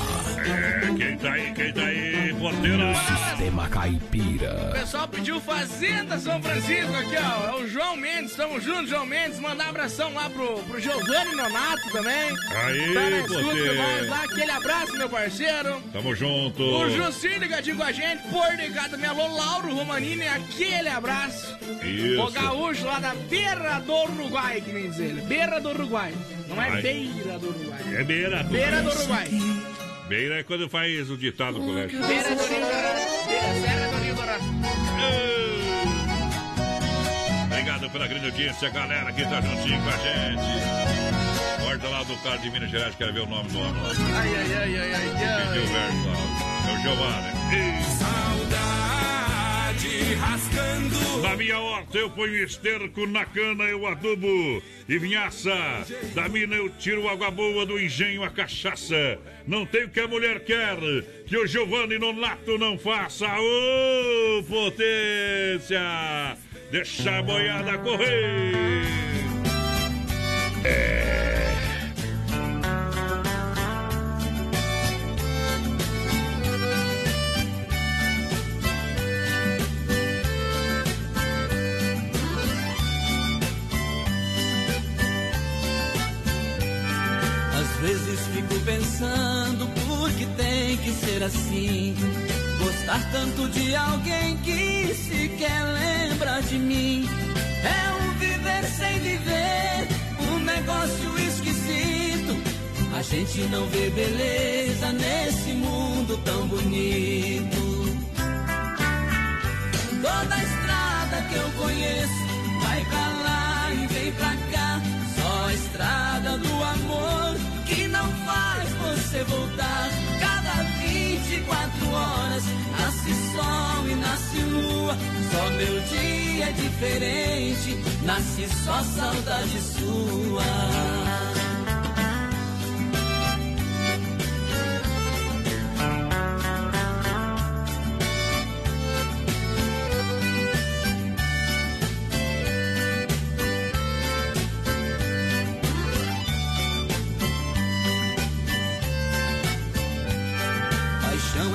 É, quem tá aí, quem tá aí, porteira? Sistema O caipira. pessoal pediu Fazenda São Francisco aqui, ó. É o João Mendes, tamo junto, João Mendes. Mandar um abração lá pro, pro Giovanni Nonato também. Aí, tá na escuta nós lá. Aquele abraço, meu parceiro. Tamo junto. O Jucinho ligadinho com a gente, por ligado também. Alô, Lauro Romanini, aquele abraço. Isso. O gaúcho lá da beira do Uruguai, que nem diz ele. Beira do Uruguai. Não é beira do Uruguai. É beira. Beira do Uruguai. Beira é quando faz o ditado no colégio. Beira do Rio Dourado. Beira, Serra do Rio Dourado. Obrigado pela grande audiência, galera que tá juntinho com a gente. Porta lá do cara de Minas Gerais, quero ver o nome do homem lá. Ai, ai, ai, ai, ai, Pediu o ai. verso lá. É o Giovanni. Se rasgando. Na minha horta eu ponho esterco, na cana eu adubo e vinhaça. Da mina eu tiro água boa, do engenho a cachaça. Não tem o que a mulher quer, que o Giovanni Nonato não faça. Ô, potência! Deixa a boiada correr! É. pensando por que tem que ser assim. Gostar tanto de alguém que sequer lembra de mim. É um viver sem viver, um negócio esquisito. A gente não vê beleza nesse mundo tão bonito. Toda estrada que eu conheço vai pra lá e vem pra cá. Só a estrada do não faz você voltar. Cada 24 horas nasce sol e nasce lua. Só meu dia é diferente, nasce só saudade sua.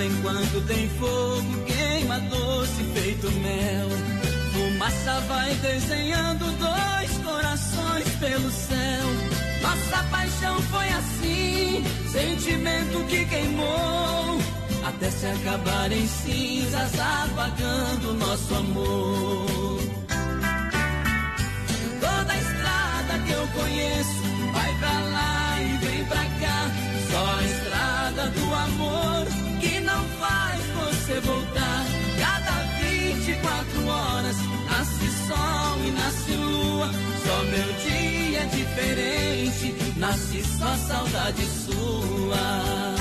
Enquanto tem fogo, queima doce feito mel. Fumaça vai desenhando dois corações pelo céu. Nossa paixão foi assim, sentimento que queimou. Até se acabar em cinzas, apagando nosso amor. Toda estrada que eu conheço vai pra lá e vem pra cá. Só a estrada do amor nasce lua. Só meu dia é diferente, nasce só saudade sua.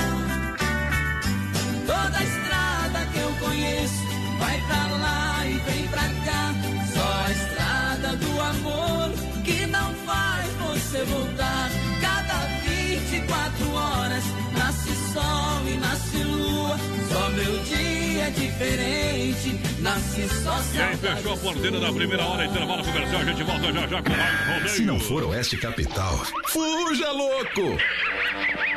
Toda estrada que eu conheço vai pra lá e vem pra cá. Só a estrada do amor que não faz você voltar. Cada 24 horas nasce sol e nasce lua. Só meu dia é diferente, nasce só E aí, fechou a porteira da primeira hora, intervalo comercial. A gente volta já já com mais rodeio. Se não for Oeste Capital, fuja louco!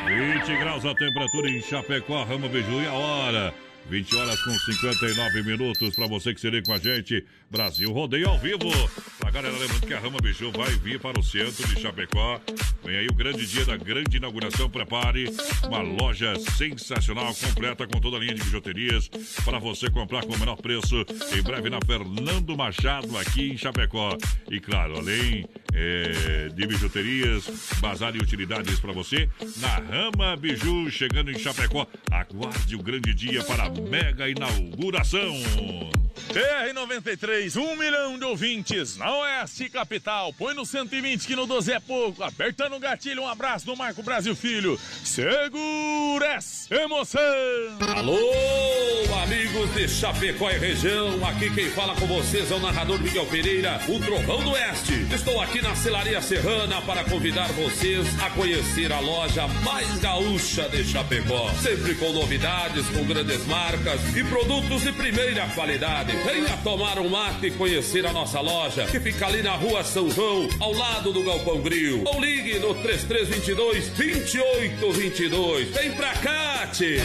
20 graus a temperatura em Chapecó, Rama Biju e a hora. 20 horas com 59 minutos para você que se liga com a gente. Brasil Rodeio ao vivo. Galera, lembrando que a Rama Biju vai vir para o centro de Chapecó. Vem aí o grande dia da grande inauguração. Prepare uma loja sensacional, completa com toda a linha de bijuterias para você comprar com o menor preço. Em breve na Fernando Machado, aqui em Chapecó. E claro, além é, de bijuterias, bazar e utilidades para você, na Rama Biju, chegando em Chapecó. Aguarde o grande dia para a mega inauguração. BR-93, um milhão de ouvintes na Oeste Capital. Põe no 120 que no 12 é pouco. Apertando o gatilho, um abraço do Marco Brasil Filho. Segura essa emoção. Alô, amigos de Chapecó e região. Aqui quem fala com vocês é o narrador Miguel Pereira, o Trovão do Oeste. Estou aqui na Celaria Serrana para convidar vocês a conhecer a loja mais gaúcha de Chapecó. Sempre com novidades, com grandes marcas e produtos de primeira qualidade. Venha tomar um mate e conhecer a nossa loja, que fica ali na rua São João, ao lado do Galpão Grill. Ou ligue no 3322 2822. Vem pra cá, tchê!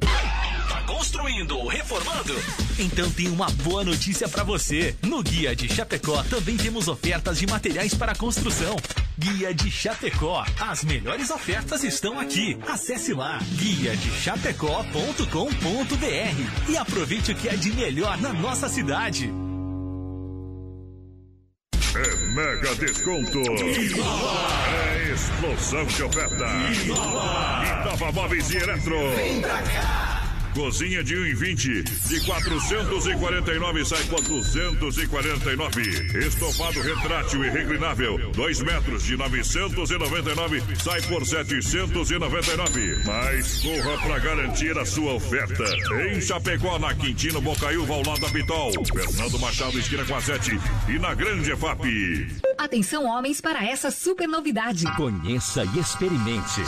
Tá construindo ou reformando? Então tem uma boa notícia pra você. No Guia de Chapecó também temos ofertas de materiais para construção. Guia de Chapecó. As melhores ofertas estão aqui. Acesse lá guia de chapecó.com.br e aproveite o que é de melhor na nossa cidade. Mega desconto. É explosão de oferta. Inova Móveis e Eletro. Vem pra cá. Cozinha de 1,20 de 449 sai por 249. Estofado retrátil e reclinável, 2 metros de 999 sai por 799. Mas corra para garantir a sua oferta. Em Chapecó, na Quintino Bocaiúva, ao lado da Pitol. Fernando Machado, esquina com a 7 e na Grande EFAP. Atenção, homens, para essa super novidade. Conheça e experimente.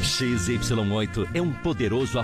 XY8 é um poderoso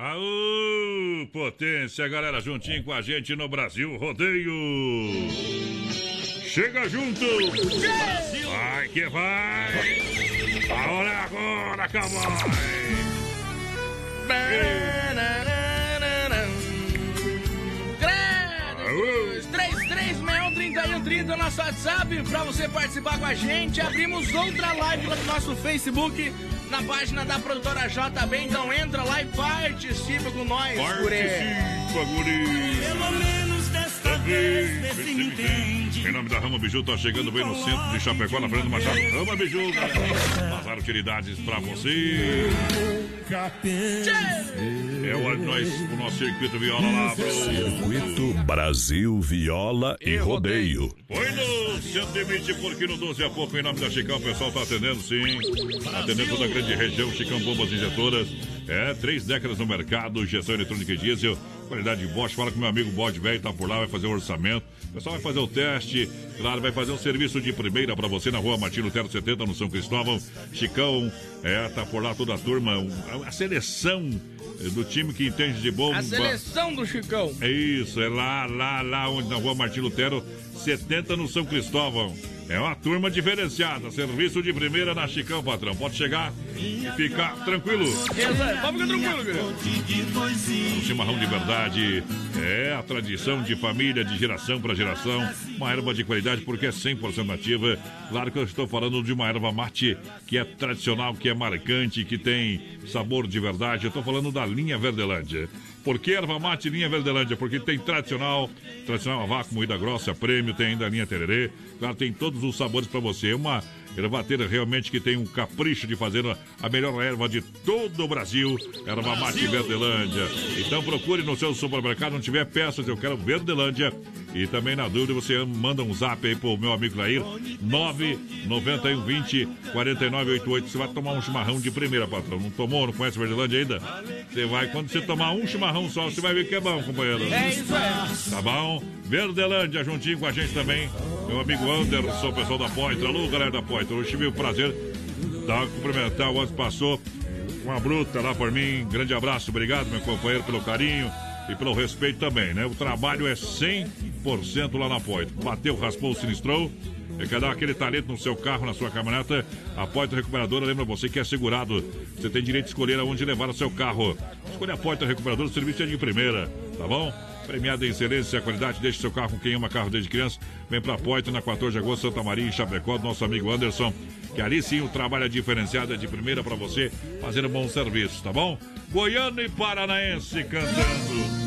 Aô, potência, galera, juntinho com a gente no Brasil Rodeio. Chega junto. Vai que vai. A hora é agora, cowboy. Credo, 33613130 nosso WhatsApp pra você participar com a gente. Abrimos outra live lá no nosso Facebook, na página da produtora JB. Então entra lá e participa com nós. Participa, guri. Pelo menos desta vez, vê se me entende. Em nome da Rama Biju, tá chegando bem no centro de Chapecó, na frente do Machado. Rama Biju, galera. Azar utilidades pra você. É hora de nós, o nosso circuito viola lá, pro... Circuito Brasil Viola e Rodeio. Põe no 120, porque no 12 a pouco, em nome da Chicão, o pessoal tá atendendo sim. Tá atendendo toda a grande região, Chicão Bombas Injetoras. É, três décadas no mercado, injeção eletrônica e diesel, qualidade de Bosch. Fala com meu amigo Bode Velho, tá por lá, vai fazer o orçamento. O pessoal vai fazer o teste, claro, vai fazer um serviço de primeira pra você na rua Martino Lutero 70, no São Cristóvão. Chicão, é, tá por lá toda a turma, a seleção do time que entende de bomba. A seleção do Chicão. É isso, é lá, lá, lá onde na rua Martim Lutero, 70 no São Cristóvão. É uma turma diferenciada, serviço de primeira na Chicão, patrão. Pode chegar e ficar tranquilo. Pode ficar tranquilo, Um chimarrão de verdade é a tradição de família, de geração para geração. Uma erva de qualidade porque é 100% nativa. Claro que eu estou falando de uma erva mate que é tradicional, que é marcante, que tem sabor de verdade. Eu estou falando da linha Verdelândia. Por que erva mate linha Verdelândia? Porque tem tradicional, tradicional a vácuo, moída grossa, prêmio, tem ainda a linha tererê. Claro, tem todos os sabores para você. Uma ervateira realmente que tem um capricho de fazer a melhor erva de todo o Brasil. Erva mate Verdelândia. Então procure no seu supermercado, não tiver peças, eu quero Verdelândia. E também na dúvida você manda um zap aí pro meu amigo Lair, 99120 4988. Você vai tomar um chimarrão de primeira, patrão. Não tomou, não conhece Verdelândia ainda? Você vai, quando você tomar um chimarrão só, você vai ver que é bom, companheiro. É isso aí. Tá bom? Verdelândia juntinho com a gente também. Meu amigo Anderson, pessoal da Poitra. Alô, galera da Poitra. Hoje tive o prazer de cumprimentar. O Anderson passou uma bruta lá por mim. Grande abraço, obrigado, meu companheiro, pelo carinho e pelo respeito também, né? O trabalho é 100% lá na Poitra. Bateu, raspou, sinistrou. É quer dar aquele talento no seu carro, na sua caminhoneta? A Poitra Recuperadora lembra você que é segurado. Você tem direito de escolher aonde levar o seu carro. Escolha a Poitra Recuperadora, o serviço é de primeira, tá bom? Premiada em excelência e qualidade, deixe seu carro com quem ama carro desde criança. Vem pra Poitra na 14 de agosto, Santa Maria, em Chapecó, do nosso amigo Anderson. Que ali sim o trabalho é diferenciado, é de primeira pra você, fazendo bom serviço, tá bom? Goiano e Paranaense cantando.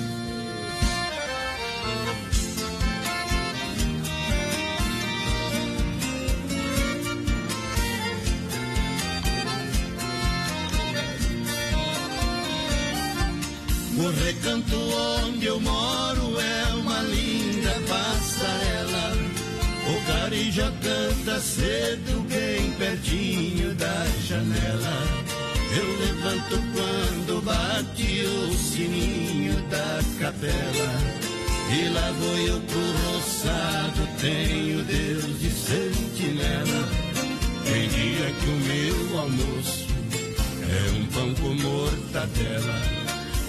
O recanto onde eu moro é uma linda passarela. O carijó canta cedo bem pertinho da janela. Eu levanto quando bate o sininho da capela. E lá vou eu pro roçado, tenho Deus de sentinela. Tem dia que o meu almoço é um pão com mortadela.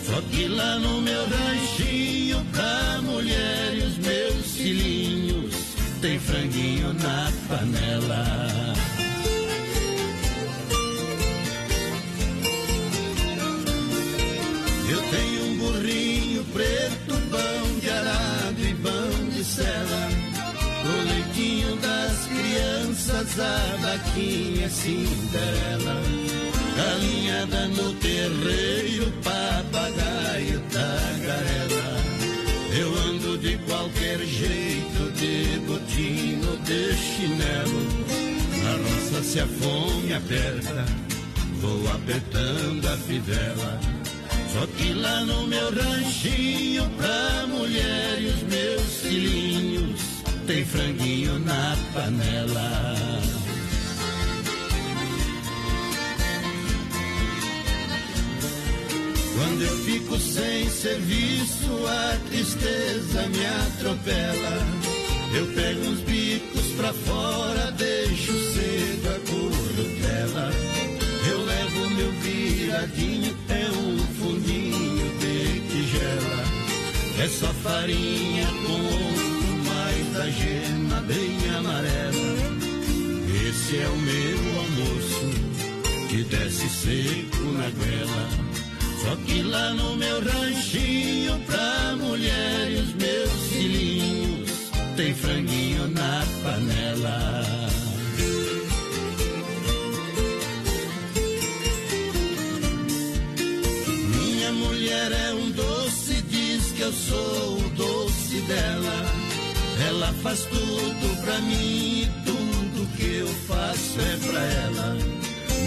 Só que lá no meu ranchinho, pra mulher e os meus filhinhos, tem franguinho na panela. Eu tenho um burrinho preto, pão de arado e pão de cela. O leitinho das crianças, a vaquinha Cinderela. Galinhada no terreiro, papagaio, tagarela. Eu ando de qualquer jeito, de botinho, de chinelo. Na roça se a fome aperta, vou apertando a fivela. Só que lá no meu ranchinho, pra mulher e os meus filhinhos, tem franguinho na panela. Quando eu fico sem serviço, a tristeza me atropela. Eu pego uns bicos pra fora, deixo cedo a corrupela. Eu levo meu viradinho, é um fundinho de tigela. É só farinha com ovo, mais da gema bem amarela. Esse é o meu almoço, que desce seco na goela. Só que lá no meu ranchinho, pra mulher e os meus filhinhos, tem franguinho na panela. Minha mulher é um doce, diz que eu sou o doce dela. Ela faz tudo pra mim, tudo que eu faço é pra ela.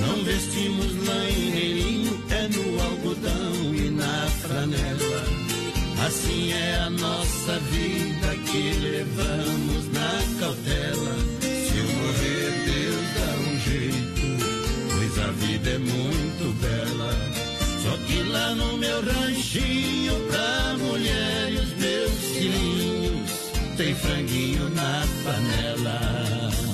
Não vestimos lã e nem linho, é no algodão e na franela. Assim é a nossa vida que levamos na cautela. Se eu morrer, Deus dá um jeito, pois a vida é muito bela. Só que lá no meu ranchinho, pra mulher e os meus filhinhos, tem franguinho na panela.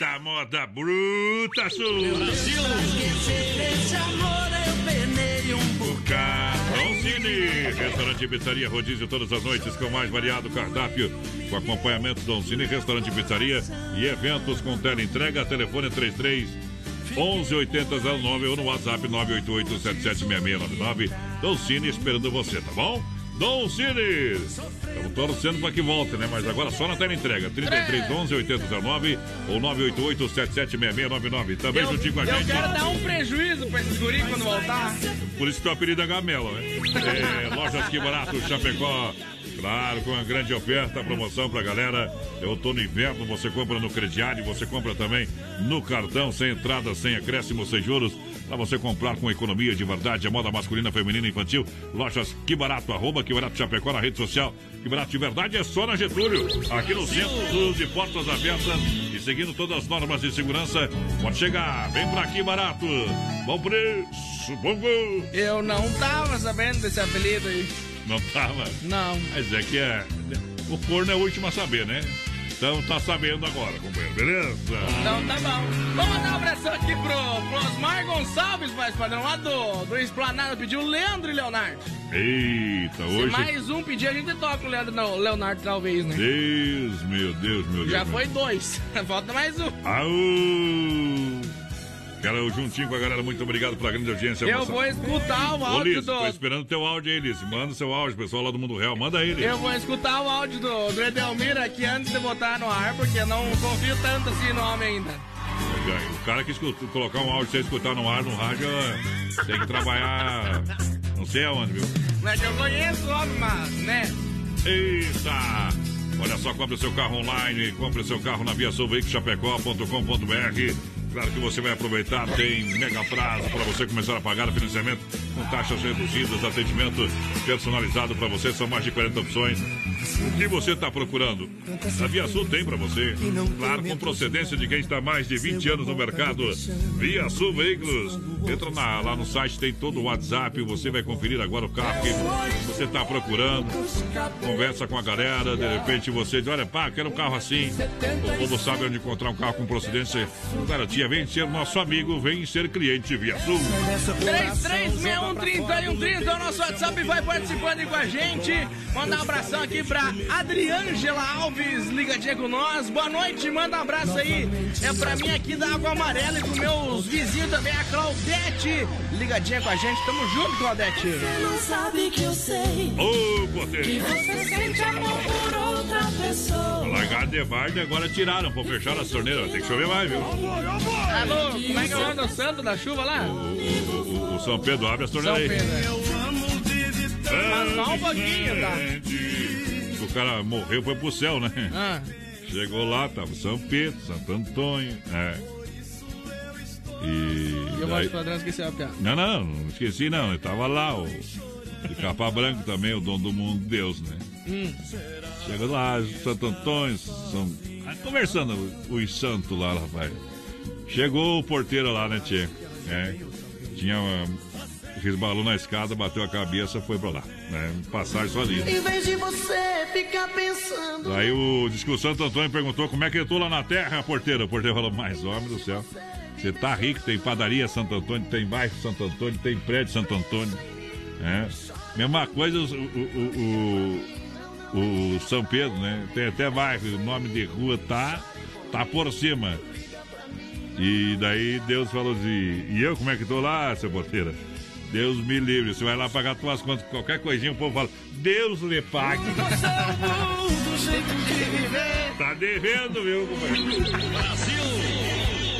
Eita moda bruta, sua! Brasil! Cine, restaurante e pizzaria rodízio todas as noites com mais variado cardápio, com acompanhamento Dom Cine, restaurante e pizzaria e eventos com teleentrega, telefone 33 118009 ou no WhatsApp 988776699. Dom Cine esperando você, tá bom? Dom Cine! Estamos torcendo para que volte, né? Mas agora só na tela entrega. 33 11 8009 ou 988 776699. Também Eu, juntinho com a eu gente. quero dar um prejuízo pra esses guri quando voltar. Por isso que o apelido é Gamela, né? É, lojas que barato, Chapecó. Claro, com uma grande oferta, promoção pra galera. Eu tô no inverno, você compra no crediário, você compra também no cartão, sem entrada, sem acréscimo, sem juros. Pra você comprar com economia de verdade, a moda masculina, feminina e infantil. Lojas Que Barato, arroba Que Barato Chapecó na rede social. Que Barato de verdade é só na Getúlio. Aqui no centro de portas abertas e seguindo todas as normas de segurança. Pode chegar, vem pra aqui barato. Bom preço, bom gosto. Eu não tava sabendo desse apelido aí. Não tava? Não. Mas é que é. O corno é o último a saber, né? Então tá sabendo agora, companheiro, beleza? Então tá bom. Vamos mandar um abração aqui pro, pro Osmar Gonçalves, mais padrão, lá do, do Esplanada. Pediu Leandro e Leonardo. Eita, Se hoje. mais um pedir, a gente toca o Leandro, não, Leonardo talvez, né? Deus, meu Deus, meu Deus. Já meu foi dois. <laughs> Falta mais um. Aú! Galera, juntinho com a galera, muito obrigado pela grande audiência. Eu moça. vou escutar o Ô, áudio Liz, do. tô esperando teu áudio aí, Liz. Manda seu áudio, pessoal lá do Mundo Real. Manda aí, Liz. Eu vou escutar o áudio do, do Edelmir aqui antes de botar no ar, porque eu não confio tanto assim no homem ainda. O cara que escuta, colocar um áudio sem escutar no ar, no rádio, tem que trabalhar não sei aonde, viu? Mas eu conheço o homem, mas, né? Eita! Olha só, compre seu carro online, compre seu carro na Via Chapecó.com.br. Claro que você vai aproveitar, tem mega prazo para você começar a pagar financiamento com taxas reduzidas, atendimento personalizado para você, são mais de 40 opções. O que você está procurando? A Via Sul tem para você. Claro, com procedência de quem está mais de 20 anos no mercado. Via Sul Veículos. Entra na- lá no site, tem todo o WhatsApp. Você vai conferir agora o carro que você está procurando. Conversa com a galera. De repente você diz: Olha, pá, quero um carro assim. O povo sabe onde encontrar um carro com procedência, com garantia Energia vem ser nosso amigo, vem ser cliente via Sul. 33613130 é o nosso WhatsApp, vai participando aí com a gente. Manda um abração aqui pra Adriângela Alves, ligadinha com nós. Boa noite, manda um abraço aí. É pra mim aqui da Água Amarela e pros meus vizinhos também, a Claudete. Ligadinha com a gente, tamo junto, Claudete. Você não sabe que eu sei. Ô, Que potência. você sente amor por outra pessoa. Largado de barde, agora tiraram, pô, fecharam as torneiras. Tem que chover mais, viu? Alô, como é que é o nome do santo da chuva lá? O, o São Pedro abre as torneiras aí. Pedro. Mas só um pouquinho, tá? O cara morreu, foi pro céu, né? Ah. Chegou lá, tava São Pedro, Santo Antônio, é. E. E eu daí- gosto padrão, esqueci a piada. Não, não, não esqueci não. Ele tava lá, o. De capa branca também, o dono do mundo, Deus, né? Hum. Chega lá, Santo Antônio, São... conversando os santos lá, rapaz. Chegou o porteiro lá, né, Tchê? É, tinha uma... Resbalou na escada, bateu a cabeça, foi pra lá. Né? Passagem só ali. Em vez de você ficar pensando. Daí o que o Santo Antônio perguntou como é que eu tô lá na terra, porteiro. O porteiro falou, mas homem do céu, você tá rico, tem padaria Santo Antônio, tem bairro Santo Antônio, tem prédio Santo Antônio. É. Mesma coisa o, o, o, o- o São Pedro, né? Tem até bairro, o nome de rua tá, tá por cima. E daí Deus falou assim, e eu como é que tô lá, seu porteiro? Deus me livre, você vai lá pagar tuas contas, qualquer coisinha, o povo fala, Deus lhe pague. Tá devendo, viu, companheiro? Brasil!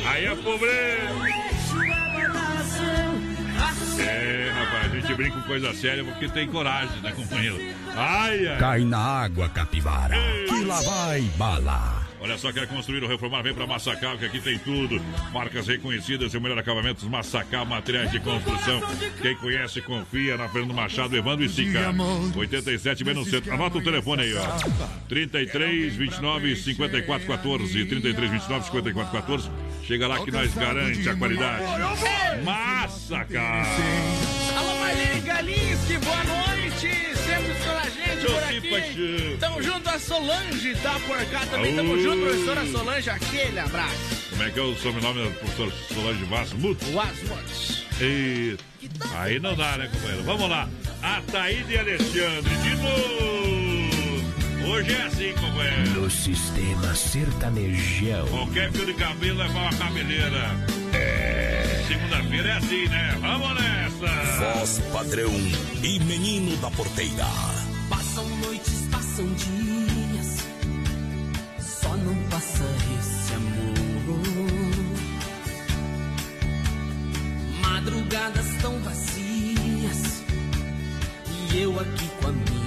Aí é pobreza! É, rapaz, a gente brinca com coisa séria porque tem coragem, né, companheiro? Ai, ai. Cai na água, capivara. Que lá vai bala. Olha só, quer construir ou reformar? Vem pra Massacal, que aqui tem tudo. Marcas reconhecidas e o melhor acabamentos. Massacal, materiais de construção. Quem conhece, confia na Fernando Machado, Evandro e Sica. 87 bem no centro. Anota o telefone aí, ó. 33 29 54 14. 33 29 54 14. Chega lá que nós garante a qualidade. Massacal. Alô, Marlene Galinski, boa noite! Sempre com a gente por aqui. Tamo junto, a Solange tá por cá também. Tamo junto, professora Solange, aquele abraço. Como é que é o sobrenome da professora Solange Vasmut? Vasmut. E... Aí não dá, né, companheiro? Vamos lá. Ataíde e Alexandre, de novo. Hoje é assim, companheiro. No sistema sertanejão. Qualquer fio de cabelo leva uma cabeleira. Segunda-feira é assim, né? Vamos nessa. Voz padrão e menino da porteira. Passam noites, passam dias, só não passa esse amor. Madrugadas tão vazias e eu aqui com a minha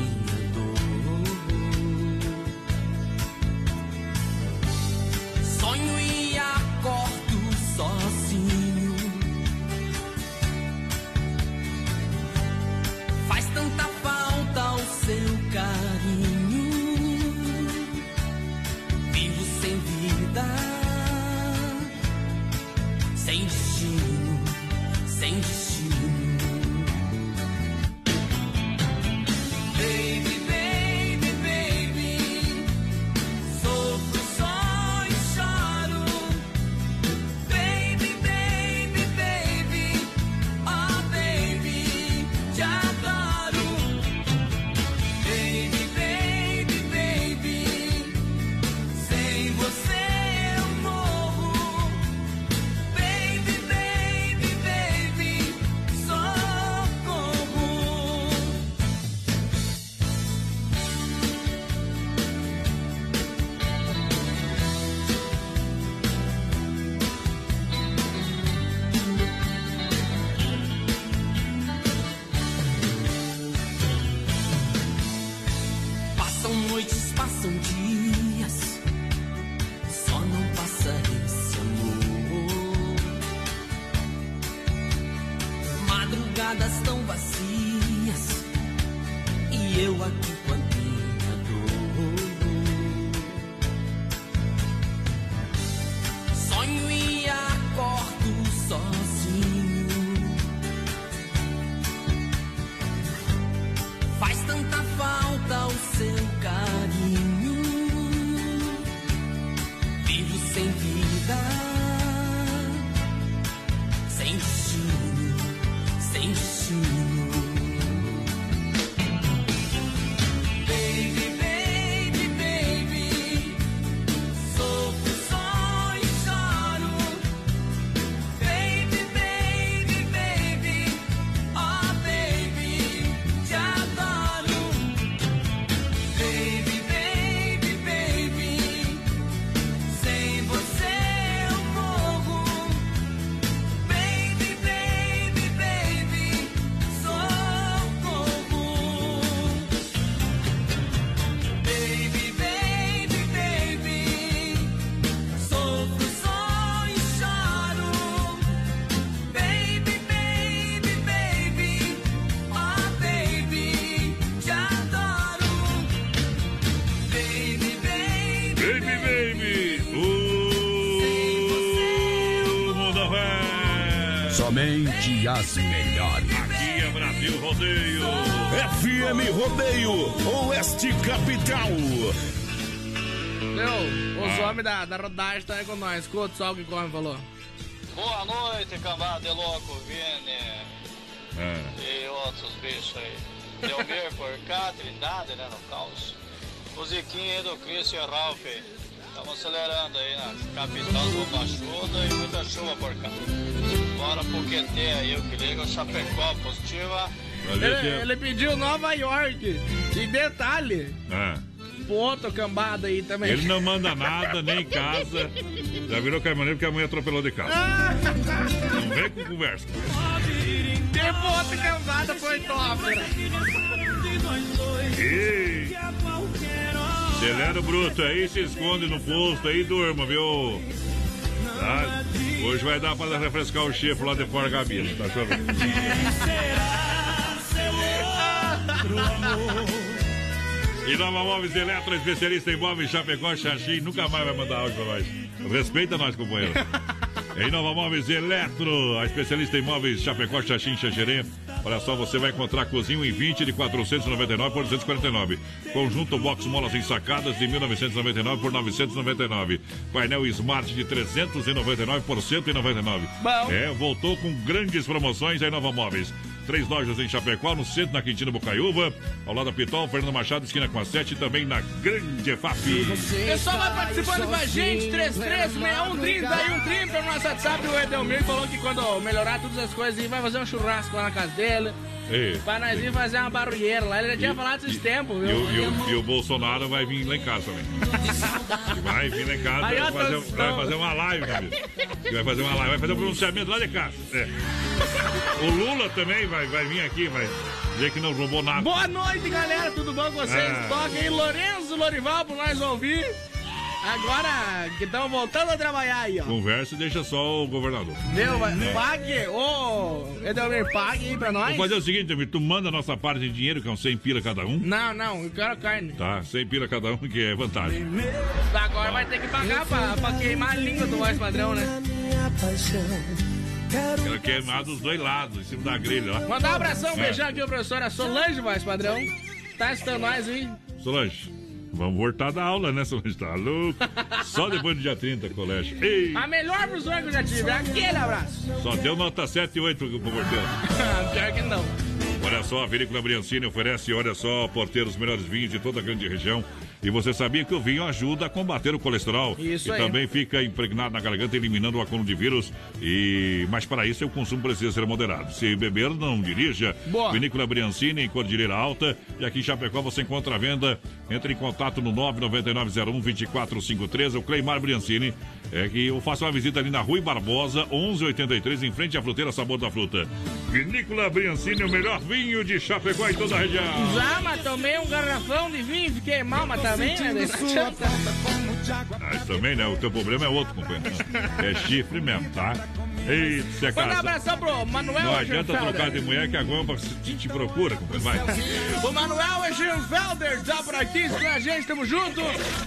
Somente as melhores. Aqui é Brasil Rodeio. FM Rodeio, Oeste Capital. Meu, os homens da, da rodagem estão aí com nós. Escuta só o que o homem falou. Boa noite, cambada de louco, Vini É. e outros bichos aí. Delmir por cá, Trindade, né, no caos. O Ziquinho aí do e o Ralph. Estamos acelerando aí na capital do Bachuda e muita chuva por cá. Bora pro QT aí, o que liga o Chapecó, positiva. Ele, ele pediu Nova York. E detalhe, É. pro outro cambada aí também. Ele não manda <laughs> nada, nem em casa. Já virou caminhoneiro porque a mãe atropelou de carro. Não vem com conversa. Tipo outra cambada foi top. Ei. Acelera o bruto aí, se esconde no posto aí, durma, viu? Tá? Hoje vai dar pra refrescar o chifre lá de fora da cabine, tá chovendo. E Nova Móveis Eletro, especialista em móveis, Chapecó, Xaxim, nunca mais vai mandar áudio pra nós. Respeita nós, companheiro. Em Nova Móveis Eletro, a especialista em móveis Chapecó, Xaxim, Xaxerê. Olha só, você vai encontrar cozinho em 20 de 499 por 249. Conjunto box molas ensacadas de 1999 por 999. Painel Smart de 399 por 199. Bom. É, voltou com grandes promoções aí Nova Móveis. Três lojas em Chapecó, no centro, na Quintina Bocaiúva, ao lado da Pitol, Fernando Machado, esquina com a 7 e também na Grande EFAP. Pessoal vai participando com a gente, 336130 e 130 no nosso WhatsApp. O Edelmir falou que quando melhorar todas as coisas vai fazer um churrasco lá na casa dele. Ei. Pra nós ir fazer uma barulheira lá. Ele já tinha E- falado esses tempos, E viu? o, e, o, e o Bolsonaro vai vir lá em casa também. Vai vir lá em casa, vai ó, fazer, vai fazer uma live, meu amigo. Vai fazer uma live, vai fazer um pronunciamento lá de casa. É. O Lula também vai, vai vir aqui, vai dizer que não roubou nada. Boa noite, galera. Tudo bom com vocês? É. Toca aí Lourenço Lorival pra nós ouvir. Agora que estamos voltando a trabalhar aí, ó. Conversa e deixa só o governador. Meu, vai- pague, ô, Edelmir, pague aí pra nós. Vamos fazer o seguinte, tu manda a nossa parte de dinheiro, que é um 100 pila cada um. Não, não, eu quero carne. Tá, 100 pila cada um, que é vantagem. Agora vai ter que pagar pra, pra queimar a língua do voz padrão, né? Quero queimar dos dois lados, em cima da grelha, ó. Mandar um abração, um É. beijão aqui, professora Solange, voz padrão. Tá assistindo nós aí. Solange, vamos voltar da aula, né, Solange? Tá louco? Só depois do dia 30, colégio. Ei, A melhor professora que eu já tive. Aquele abraço. só deu nota 7 e 8 pro porteiro. <laughs> Pior que não. Olha só, a Vinícola Briancini oferece, olha só, porteiro os melhores vinhos de toda a grande região. E você sabia que o vinho ajuda a combater o colesterol? Isso e aí. também fica impregnado na garganta, eliminando o acúmulo de vírus. E Mas para isso, o consumo precisa ser moderado. Se beber, não dirija. Boa. Vinícola Briancini, em Cordilheira Alta. E aqui em Chapecó você encontra a venda. Entre em contato no 99901-2453. O Cleimar Briancini. É que eu faço uma visita ali na Rui Barbosa, 1183, em frente à fruteira Sabor da Fruta. Vinícola Briancini, o melhor vinho de Chapecó e toda a região. Já, mas tomei um garrafão de vinho, fiquei mal, mas também, né? Ah, também, né? O teu problema é outro, companheiro. <laughs> É chifre mesmo, tá? Eita, você é Manda um abração pro Manuel Não adianta trocar de mulher que a guampa te, te procura. Vai. O Manuel Schönfelder tá por aqui com a gente, tamo junto.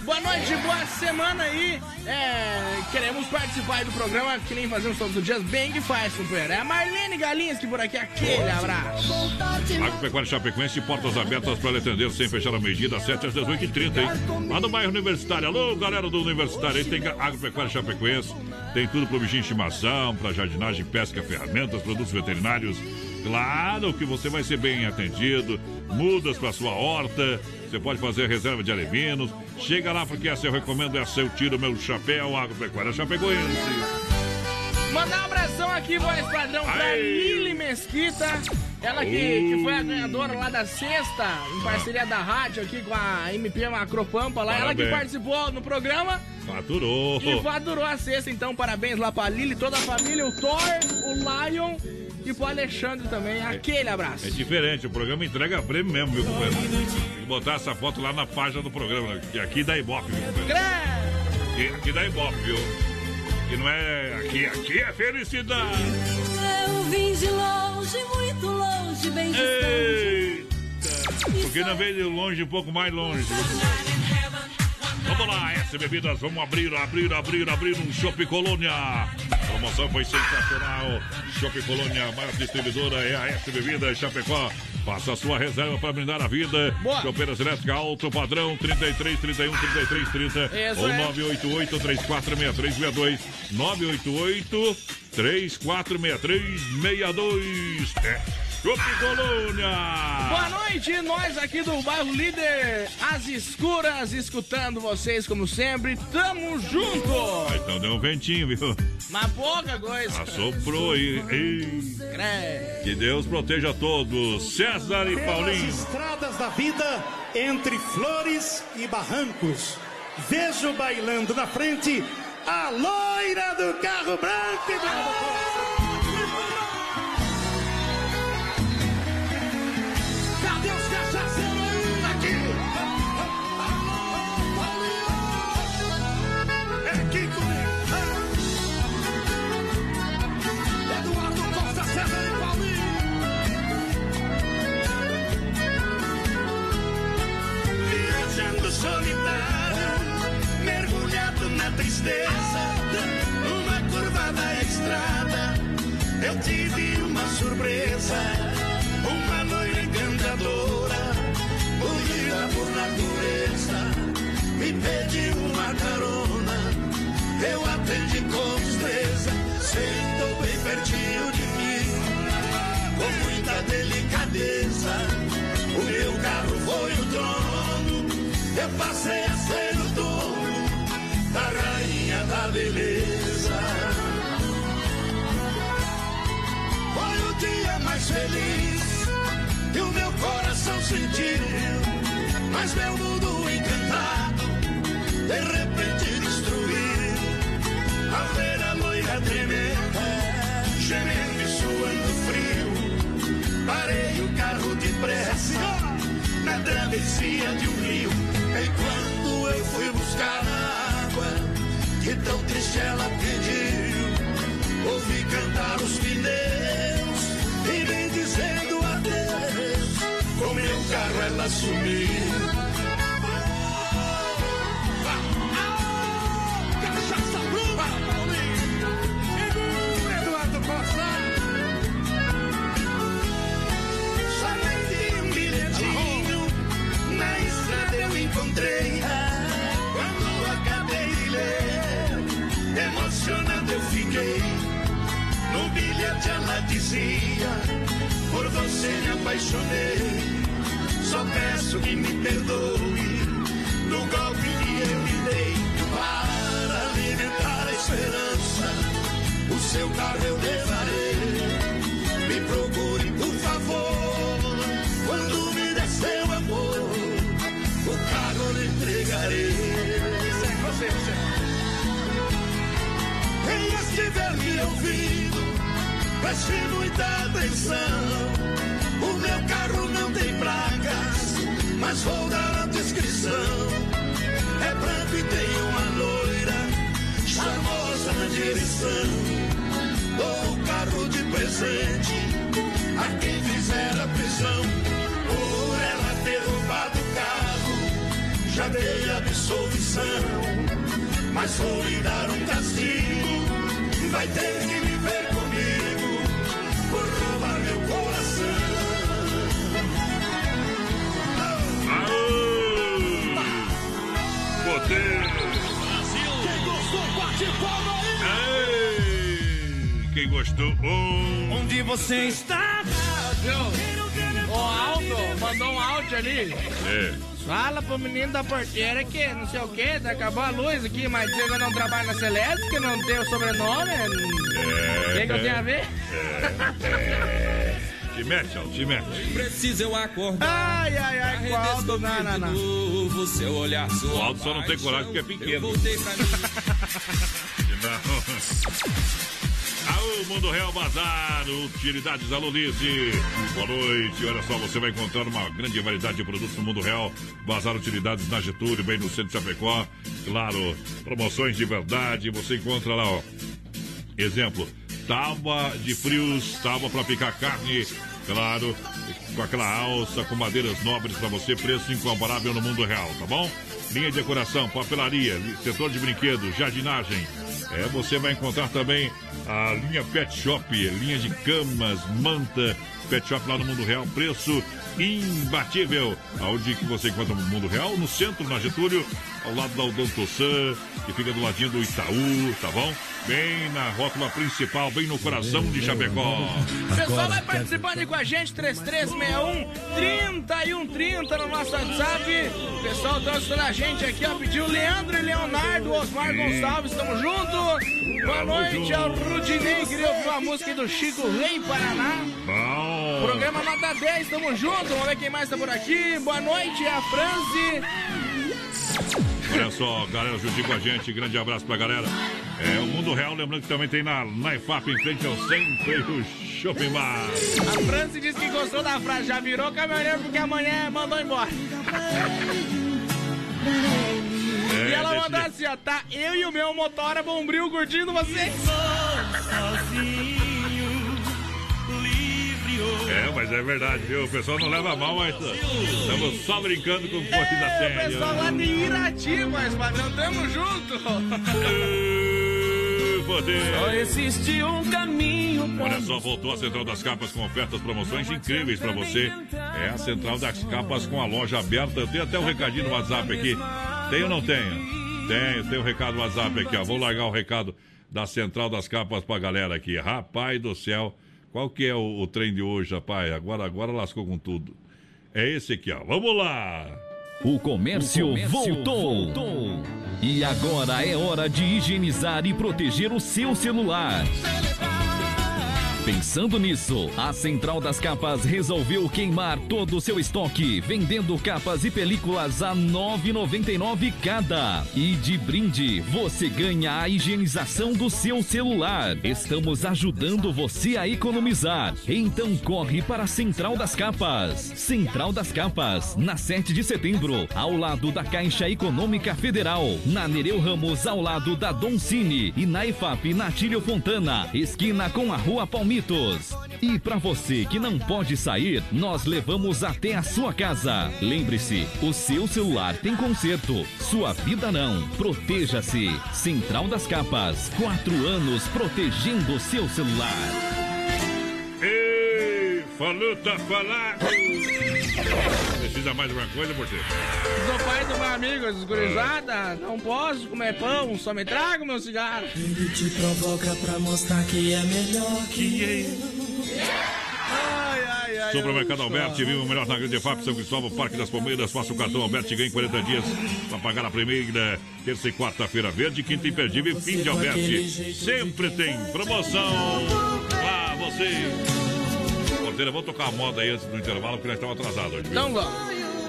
Boa noite, boa semana aí. É, queremos participar do programa, que nem fazemos todos os dias, bem que faz, companheiro. É a Marlene Galinhas que por aqui, aquele abraço. Agropecuária Chapecoense, portas abertas para atender sem fechar a meio-dia, das 7 às 18h30, hein? Lá no bairro Universitário. Alô, galera do Universitário, aí tem Agropecuária Chapecoense, tem tudo pro bichinho de estimação, para jardinagem, pesca, ferramentas, produtos veterinários. Claro que você vai ser bem atendido, mudas para sua horta, você pode fazer reserva de alevinos. Chega lá porque essa eu recomendo, essa eu tiro meu chapéu, Agropecuária Chapecoense. Mandar um abração aqui, voz padrão, pra Aê! Lili Mesquita. Ela que, que foi a ganhadora lá da sexta, em parceria da rádio aqui com a MP Macropampa lá. Ela que Parabéns. participou no programa Faturou. e faturou a sexta. Então, parabéns lá pra Lili, toda a família, o Thor, o Lion e pro Alexandre também. Aquele abraço. É diferente, o programa entrega prêmio mesmo, viu, companheiro? Tem que botar essa foto lá na página do programa, que aqui dá Ibope, viu, companheiro? Aqui dá Ibope, viu? Que não é. Aqui, aqui é felicidade. Eu vim de longe, muito longe, bem distante. Eita! Porque não veio de longe, um pouco mais longe. Vamos lá, S Bebidas, vamos abrir, abrir, abrir, abrir um Shopping Colônia. A promoção foi sensacional. Shopping Colônia, a maior distribuidora é a S Bebidas Chapecó. Faça a sua reserva para brindar a vida. Boa. Chopeiras elétrica alto padrão 33 31 33 30 Isso ou é. 988 346362 988 346362 É Shopping Colônia. Boa noite, nós aqui do bairro Líder, as escuras, escutando vocês como sempre. Tamo junto! Então deu um ventinho, viu? Mas pouca coisa. Assoprou aí. Ei. Credo. Que Deus proteja todos. César e Pelas Paulinho. estradas da vida, entre flores e barrancos, vejo bailando na frente a loira do carro branco e branco. Tristeza, numa curva da estrada, eu tive uma surpresa, uma loira encantadora, bonita por natureza, me pediu uma carona, eu atendi com destreza, sentou bem pertinho de mim, com muita delicadeza. O meu carro foi o trono, eu passei feliz que o meu coração sentiu, mas meu mundo encantado de repente destruiu. Ao ver a loira tremenda, gemendo e suando frio, parei o carro depressa na travessia de um rio. Enquanto eu fui buscar a água, que tão triste ela pediu, ouvi cantar os pneus dizendo adeus. Com meu carro ela sumiu. Um encontrei. Quando acabei de ler, emocionado eu fiquei. No bilhete ela dizia: apaixonei. Só peço que me perdoe no golpe que eu lhe dei. Para alimentar a esperança, o seu carro eu levarei. Me procure, por favor. Quando me der seu amor, o carro lhe entregarei. Você. Quem estiver me ouvindo, preste muita atenção. O meu carro não tem placas, mas vou dar a descrição. É branco e tem uma loira, charmosa na direção. Dou o carro de presente a quem fizer a prisão. Por ela ter roubado o carro, já dei absolvição. Mas vou lhe dar um castigo, vai ter que viver comigo Poder. Quem gostou, bate palma aí. Ei, quem gostou? Um. Onde você está? O Aldo mandou um áudio ali. É. Fala pro menino da porteira que não sei o que, acabou a luz aqui, mas eu não trabalho na Celeste, que não tem o sobrenome. O que, que eu tenho a ver? É. Te mete, Aldo, te mete. Preciso eu acordar. Ai, ai, ai, pra com o Aldo, não, não, não. novo seu olhar, sua O Aldo só não tem coragem porque é pequeno. Eu voltei pra mim. Não. <laughs> Aô, Mundo Real Bazar, utilidades Alolice. Boa noite. Olha só, você vai encontrar uma grande variedade de produtos no Mundo Real. Bazar Utilidades na Getúlio, bem no centro de Chapecó. Claro, promoções de verdade. Você encontra lá, ó. Exemplo, tábua de frios, tábua para picar carne, Claro, com aquela alça com madeiras nobres para você, preço incomparável no mundo real, tá bom? Linha de decoração, papelaria, setor de brinquedos, jardinagem. É, você vai encontrar também a linha Pet Shop, linha de camas, manta, Pet Shop lá no Mundo Real, preço imbatível. Aonde que você encontra no Mundo Real? No centro, na Getúlio, ao lado da Odonto San, que fica do ladinho do Itaú, tá bom? Bem na rótula principal, bem no coração de Chapecó. Pessoal vai participando aí com a gente, 3361 3130 no nosso WhatsApp. Pessoal trouxe toda a gente aqui, ó. Pediu Leandro e Leonardo, Osmar Gonçalves, tamo junto. Boa noite ao Rudinei, queria ouvir uma música do Chico Rei Paraná. Bom. Programa Nota 10, tamo junto. Vamos ver quem mais tá por aqui. Boa noite, é a Franzi. Olha só, galera, juntinho com a gente. Grande abraço pra galera. É o Mundo Real, lembrando que também tem na, na IFAP, em frente ao centro do Shopping Bar. A Franci disse que gostou da frase, já virou caminhoneiro porque amanhã mandou embora. É, e ela mandou assim, ó, tá eu e o meu motora bombril curtindo vocês. É, mas é verdade, viu? O pessoal não leva mal, mas estamos só brincando com o da É, o pessoal lá de Irati, mas padrão, tamo junto. <laughs> Poder. Só existe um caminho Olha só, voltou a Central das Capas com ofertas, promoções incríveis pra você. É a Central das Capas com a loja aberta. Tem até um recadinho no WhatsApp aqui. Tem ou não tem? Tem, tem o recado no WhatsApp aqui, ó. Vou largar o recado da Central das Capas pra galera aqui. Rapaz do céu, qual que é o, o trem de hoje, rapaz? Agora, agora lascou com tudo. É esse aqui, ó. Vamos lá! O comércio, O comércio voltou. E agora é hora de higienizar e proteger o seu celular. Pensando nisso, a Central das Capas resolveu queimar todo o seu estoque, vendendo capas e películas a R$ 9,99 cada. E de brinde, você ganha a higienização do seu celular. Estamos ajudando você a economizar. Então corre para a Central das Capas. Central das Capas, na 7 de setembro, ao lado da Caixa Econômica Federal, na Nereu Ramos, ao lado da Dom Cine e na IFAP Natílio Fontana, esquina com a Rua E para você que não pode sair, nós levamos até a sua casa. Lembre-se, o seu celular tem conserto, sua vida não. Proteja-se. Central das Capas, quatro anos protegendo o seu celular. Ei, falou, tá falado! Precisa mais alguma coisa, você? Sou pai do meu amigo, desgurizada. Não posso comer pão, só me trago meu cigarro. Ele te provoca pra mostrar que é melhor que eu. Ai, ai, ai. Supermercado Alberti, viva o melhor na Grande FAP, São Cristóvão, Parque das Palmeiras. Faça o cartão Alberti e ganhe 40 dias para pagar a primeira, terça e quarta-feira verde, quinta imperdível e fim de Alberti. Sempre tem promoção pra você. Porteira, vamos tocar a moda aí antes do intervalo, porque nós estamos atrasados hoje. Então vamos.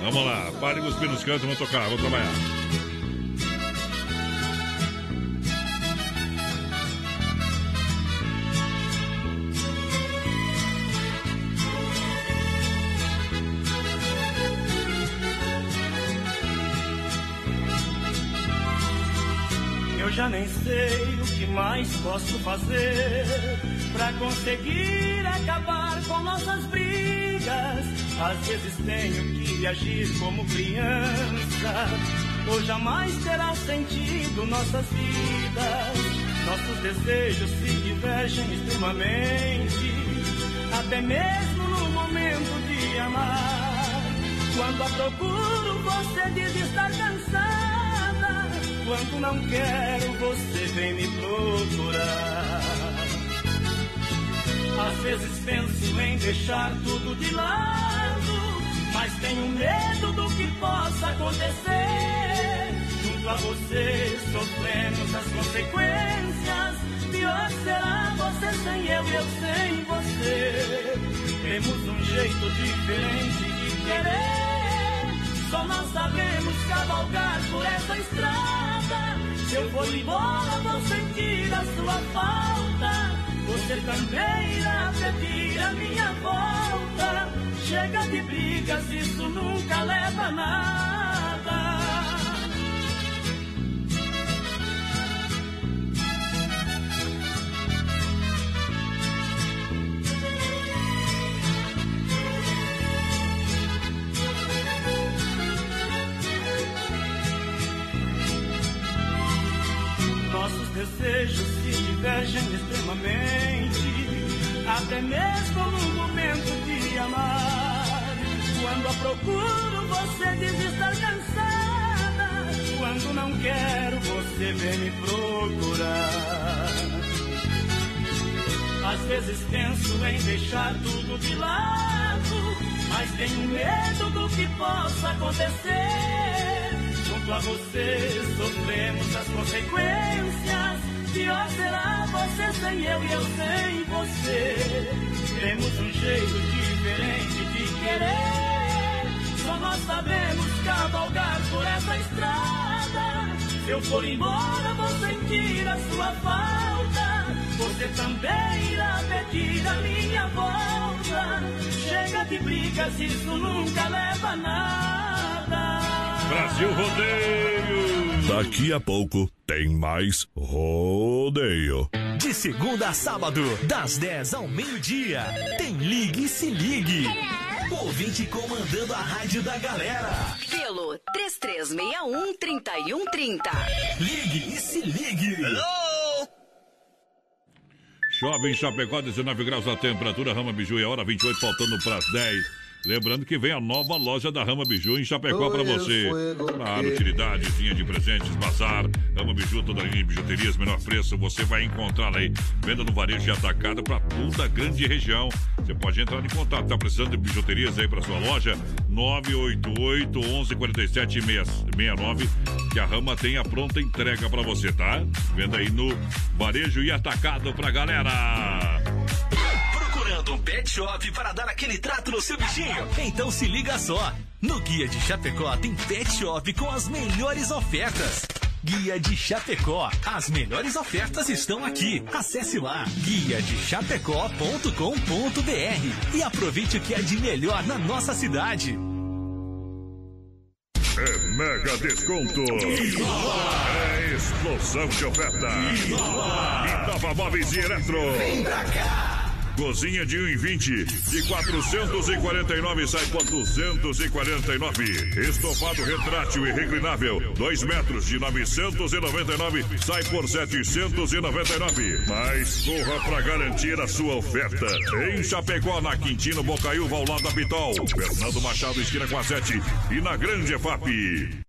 Vamos lá, pare os pinos cantos, vamos tocar, vamos trabalhar. Eu já nem sei o que mais posso fazer pra conseguir acabar com nossas brigas. Às vezes tenho que agir como criança, ou jamais terá sentido nossas vidas. Nossos desejos se divergem extremamente, até mesmo no momento de amar. Quando a procuro, você diz estar cansada. Quando não quero, você vem me procurar. Às vezes penso em deixar tudo de lado, mas tenho medo do que possa acontecer. Junto a você, sofremos as consequências. Pior será você sem eu e eu sem você. Temos um jeito diferente de querer. Só nós sabemos cavalgar por essa estrada. Se eu for embora, vou sentir a sua falta. Você também irá pedir a minha volta. Chega de brigas, isso nunca leva a nada. Nossos desejos se divergem extremamente até mesmo no momento de amar. Quando a procuro, você diz estar cansada. Quando não quero, você vem me procurar. Às vezes penso em deixar tudo de lado, mas tenho medo do que possa acontecer. Junto a você sofremos as consequências. Pior será você sem eu e eu sem você. Temos um jeito diferente de querer. Só nós sabemos cavalgar por essa estrada. Se eu for embora, vou sentir a sua falta. Você também irá pedir a minha volta. Chega de brigas, isso nunca leva a nada. Brasil Rodeio. Daqui a pouco tem mais rodeio. De segunda a sábado, das 10 ao meio-dia, tem Ligue e Se Ligue. Ouvinte comandando a rádio da galera. Pelo 3361-3130. Ligue e Se Ligue. Chove em Chapecó, 19 graus a temperatura, Rama Biju é hora 28, faltando para as 10. Lembrando que vem a nova loja da Rama Biju em Chapecó para você. Claro, utilidadezinha de presentes, bazar, Rama Biju, toda linha de bijuterias, menor preço, você vai encontrar aí. Venda no varejo de atacado para toda a grande região. Você pode entrar em contato, tá precisando de bijuterias aí para sua loja? 988 11 47 69 que a Rama tem a pronta entrega para você, tá? Venda aí no varejo e atacado pra galera. Procurando um pet shop para dar aquele trato no seu bichinho? Então se liga só. No Guia de Chapecó tem pet shop com as melhores ofertas. Guia de Chapecó. As melhores ofertas estão aqui. Acesse lá guia de chapecó.com.br e aproveite o que é de melhor na nossa cidade. É mega desconto. É explosão de oferta. Inova Móveis e Eletro. Vem pra cá. Cozinha de 1,20 de 449 sai por 249. Estofado retrátil e reclinável, 2 metros de 999 sai por 799. Mas corra para garantir a sua oferta. Em Chapecó, na Quintino Bocaiúva, ao lado da Pitol. Fernando Machado, esquina com a 7 e na Grande EFAP.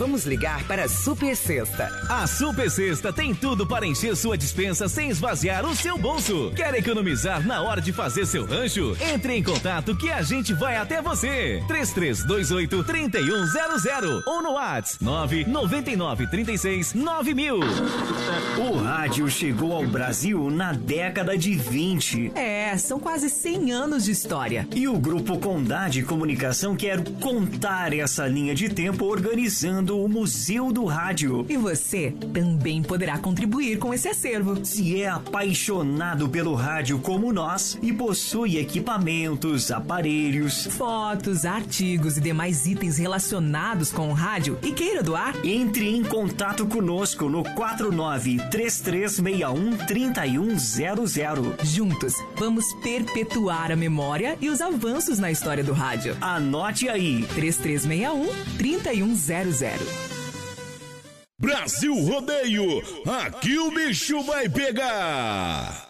Vamos ligar para a Super Sexta. A Super Sexta tem tudo para encher sua dispensa sem esvaziar o seu bolso. Quer economizar na hora de fazer seu rancho? Entre em contato que a gente vai até você. 3328 3100 ou no WhatsApp 999 36 9000. O rádio chegou ao Brasil na década de 20. É, são quase 100 anos de história. E o Grupo Condade Comunicação quer contar essa linha de tempo organizando o Museu do Rádio. E você também poderá contribuir com esse acervo. Se é apaixonado pelo rádio como nós e possui equipamentos, aparelhos, fotos, artigos e demais itens relacionados com o rádio e queira doar, entre em contato conosco no 49 3361 3100. Juntos, vamos perpetuar a memória e os avanços na história do rádio. Anote aí: 3361 3100. Brasil Rodeio, aqui o bicho vai pegar.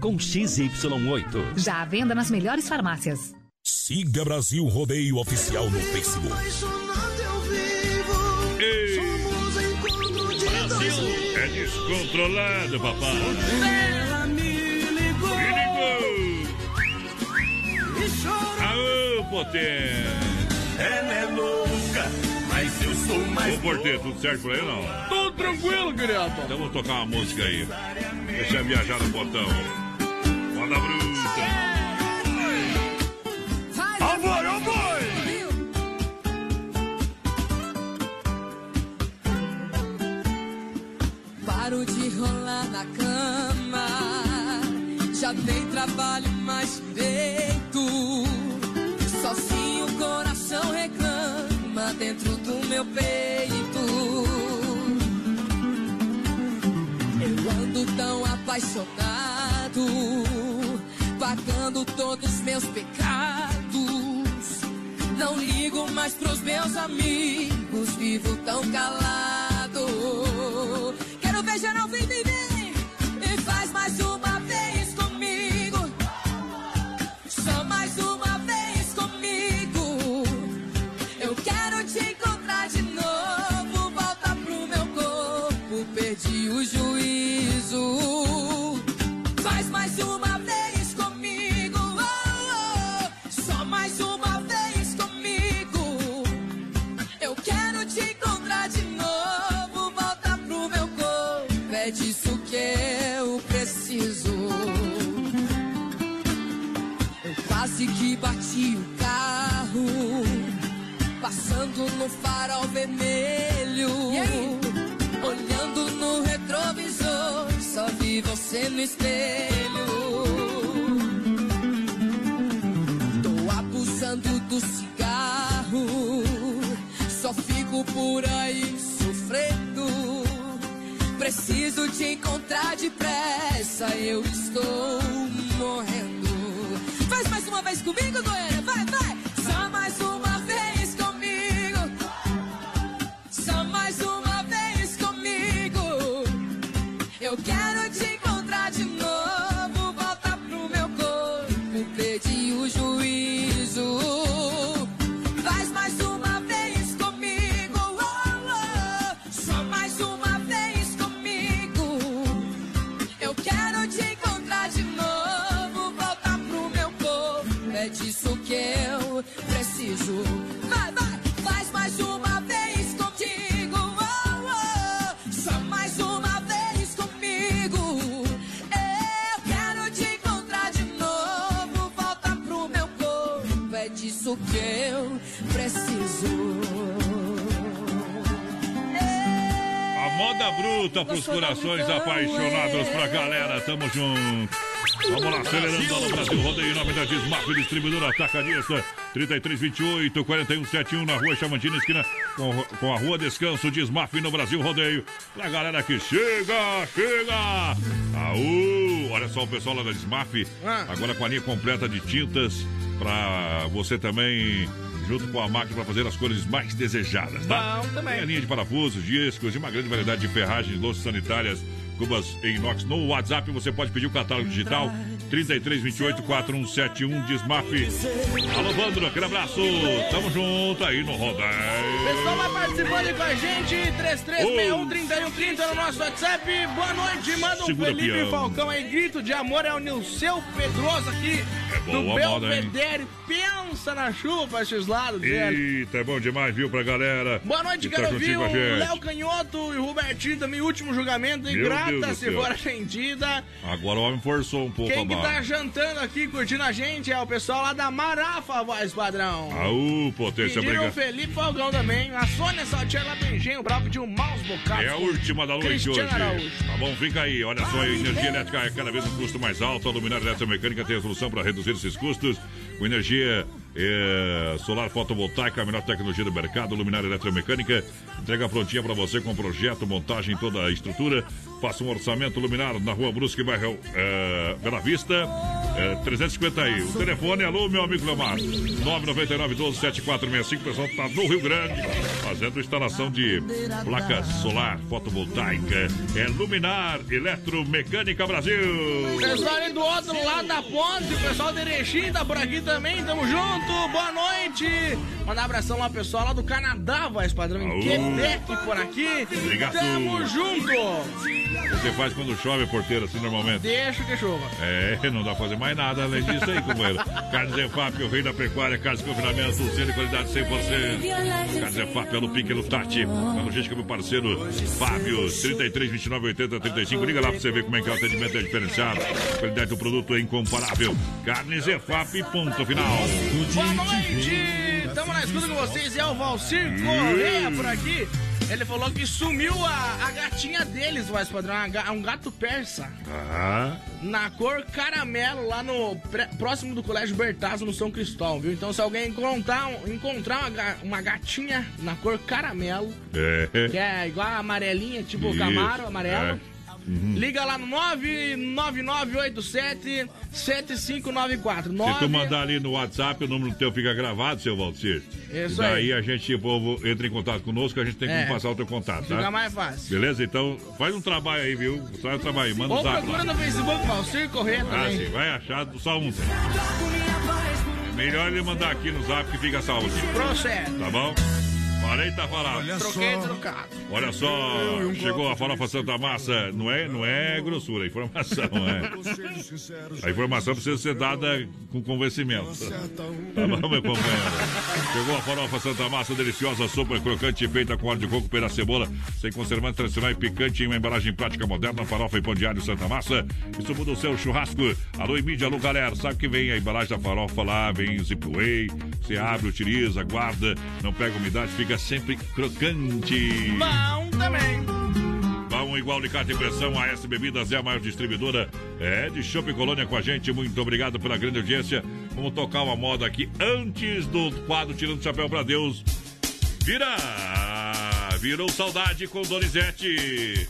com XY8. Já à venda nas melhores farmácias. Siga Brasil Rodeio Oficial no Facebook. Ei. Brasil é descontrolado, papai. Ela me ligou. Me ligou. Chorou. Aô, potência. Ela é louca, mas eu sou mais Ô, porteiro, tudo certo por aí não? Tudo tranquilo, querido. Então vou tocar uma música aí. Deixa eu viajar no botão. Moda bruta. Boi! Paro de rolar na cama. Já nem trabalho mais direito. Sozinho o coração reclama dentro do meu peito. Eu ando tão apaixonado, pagando todos meus pecados. Não ligo mais pros meus amigos, vivo tão calado. Quero ver geral vir, vem, vem, e faz mais uma É disso que eu preciso. Eu quase que bati o carro. Passando no farol vermelho. Olhando no retrovisor. Só vi você no espelho. Tô abusando do cigarro. Só fico por aí sofrendo. Preciso te encontrar depressa. Eu estou morrendo. Faz mais uma vez comigo, Goiânia. Vai, vai. Só mais uma bruta pros corações apaixonados pra galera. Tamo junto. Vamos lá, acelerando lá no Brasil. Rodeio em nome da Desmaf, distribuidora atacadista. 3328 4171 na rua Chamantina, esquina com, com a rua Descanso. Desmaf no Brasil Rodeio. Pra galera que chega, chega. Aú! Olha só o pessoal lá da Desmaf. Agora com a linha completa de tintas pra você também junto com a máquina para fazer as cores mais desejadas, tá? Bom também. Tem a linha de parafusos, discos e uma grande variedade de ferragens, louças sanitárias, cubas em inox. No WhatsApp você pode pedir o catálogo digital 3328 4171 Desmaf. Alô, Vandro, aquele abraço. Tamo junto aí no rodeio. Pessoal vai participando aí com a gente, 3361-3130 no nosso WhatsApp. Boa noite, manda um Segura, Felipe peão. Falcão aí, grito de amor, é o Nilceu Pedroso aqui É do? Belvedere. Pensa na chuva esses lados. Eita, é bom demais, viu, pra galera. Boa noite, tá quero juntinho ouvir com a o gente. Léo Canhoto e o Robertinho também, último julgamento, e Meu Deus se for atendida. Agora o homem forçou um pouco Quem a que tá jantando aqui, curtindo a gente, é o pessoal lá da Marafa, voz padrão. Aú, potência, Pediram o. Felipe Falcão também. A Sônia Saltier lá do Engenho Bravo pediu um mouse bocado. É a última da noite hoje. Araújo. Tá bom, fica aí. Olha só, a energia elétrica é cada vez um custo mais alto. A luminária eletromecânica tem a solução para reduzir esses custos. Com energia é, solar fotovoltaica, a melhor tecnologia do mercado. Luminária eletromecânica entrega prontinha para você com projeto, montagem, toda a estrutura. Faça um orçamento luminar na rua Brusque, bairro é, Bela Vista, é, 350 aí. O telefone, alô, meu amigo Leomar, 999 12 7465. O pessoal tá no Rio Grande fazendo instalação de placas solar fotovoltaica. É Luminar Eletromecânica Brasil. Pessoal ali do outro lado da ponte, o pessoal de Erechim tá por aqui também, tamo junto, boa noite. Mandar um abração lá, pessoal lá do Canadá, padrão, em Aô. Quebec por aqui. Obrigado. Tamo junto. Você faz quando chove, porteiro, assim, normalmente? Deixa que chova. É, não dá pra fazer mais nada além disso aí, companheiro. <laughs> Carnes EFAP, o rei da pecuária, carnes de confinamento, selo de qualidade 100%. Carnes EFAP, pelo Pique, no Tati. A logística, meu parceiro, Fábio, 33, 29, 80, 35. Liga lá pra você ver como é que é o atendimento é diferenciado. A qualidade do produto é incomparável. Carnes EFAP, ponto final. Boa noite! Estamos na escuta com vocês, é o Valcir Correia por aqui. Ele falou que sumiu a, a gatinha deles, voz padrão, um gato persa. Ah, Na cor caramelo, lá no próximo do Colégio Bertazzo, no São Cristóvão, viu? Então, se alguém encontrar, encontrar uma, uma gatinha na cor caramelo, é. que é igual a amarelinha, tipo Isso, Camaro, amarelo. é. Uhum. Liga lá no 99987 7594. Se tu mandar ali no WhatsApp, o número teu fica gravado, seu Valcir. Isso Daí aí. a gente, o povo, entra em contato conosco, a gente tem É. que passar o teu contato, tá? Fica mais fácil. Beleza? Então, faz um trabalho aí, viu? Faz um trabalho aí, manda um zap procura lá. no Facebook, Valcir Correia Ah, também. sim, vai achar só um. Melhor ele mandar aqui no zap que fica salvo. Procede. Tá bom? Falei, tá falado. Troquei trocado. Olha só, chegou a farofa Santa Massa. Não é, não é grossura, é informação, é. <laughs> A informação precisa ser dada com convencimento. Tá bom, meu companheiro? Chegou a farofa Santa Massa, deliciosa, super crocante, feita com óleo de coco, pera cebola, sem conservante tradicional e picante, em uma embalagem prática moderna, farofa e pão de alho Santa Massa. Isso muda o seu churrasco. Alô, e mídia, alô, galera. Sabe que vem a embalagem da farofa lá, vem o zipway, você abre, utiliza, guarda, não pega umidade, fica sempre crocante. Bom também. Bom, igual Alicate Impressão, a S Bebidas é a maior distribuidora é, de Shopping Colônia com a gente. Muito obrigado pela grande audiência. Vamos tocar uma moda aqui antes do quadro Tirando o Chapéu pra Deus. Vira! Virou saudade com Donizete.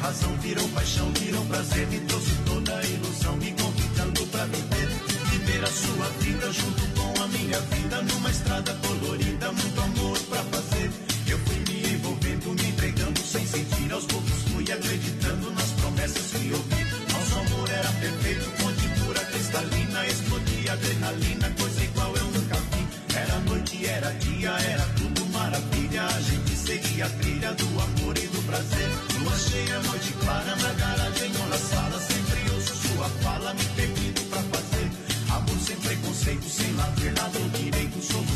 Razão, virou paixão, virou prazer, me trouxe toda a ilusão, me convidando pra viver. Viver a sua vida junto com a minha vida, numa estrada colorida, muito amor pra fazer. Eu fui me envolvendo, me entregando sem sentir, aos poucos fui acreditando nas promessas que ouvi. Nosso amor era perfeito, fonte pura, cristalina, explodia adrenalina, coisa igual eu nunca vi. Era noite, era dia, era tudo maravilha. A gente seguia a trilha do amor e do prazer. Lua cheia, noite clara, na garagem ou na sala. Sempre ouço sua fala, me permito pra fazer. Amor sem preconceito, sem lado errado ou direito. Soluçando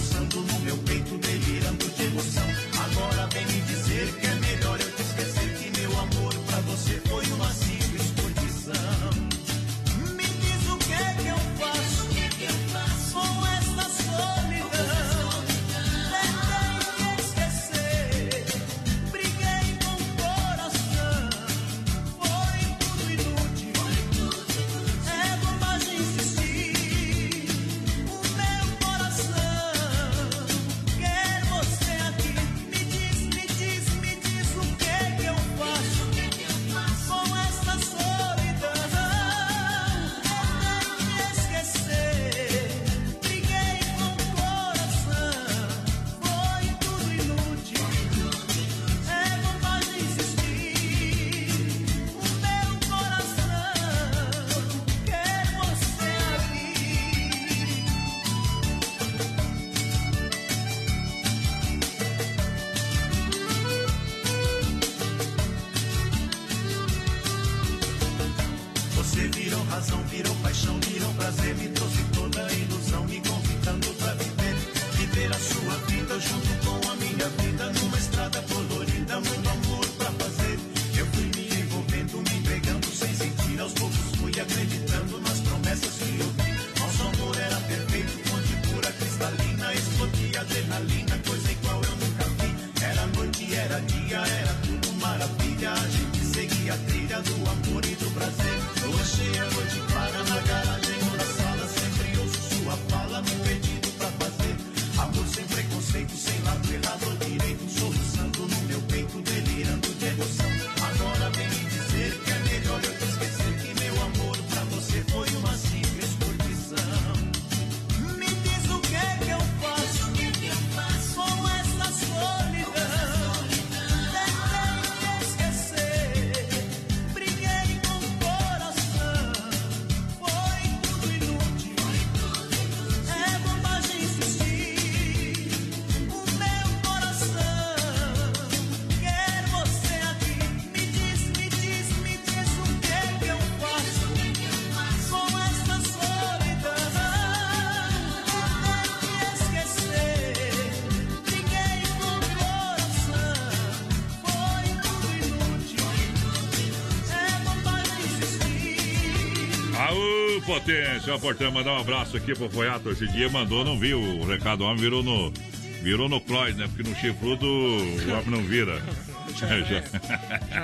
potência, ó, portão, mandar um abraço aqui pro Foiato. Esse dia mandou, não viu o recado, homem virou no. Virou no Cloyd, né? Porque no chifrudo o homem não vira. <laughs> Já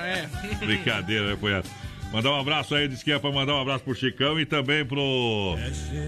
é. Brincadeira, né, Foiato? Mandar um abraço aí, disse que é pra mandar um abraço pro Chicão e também pro.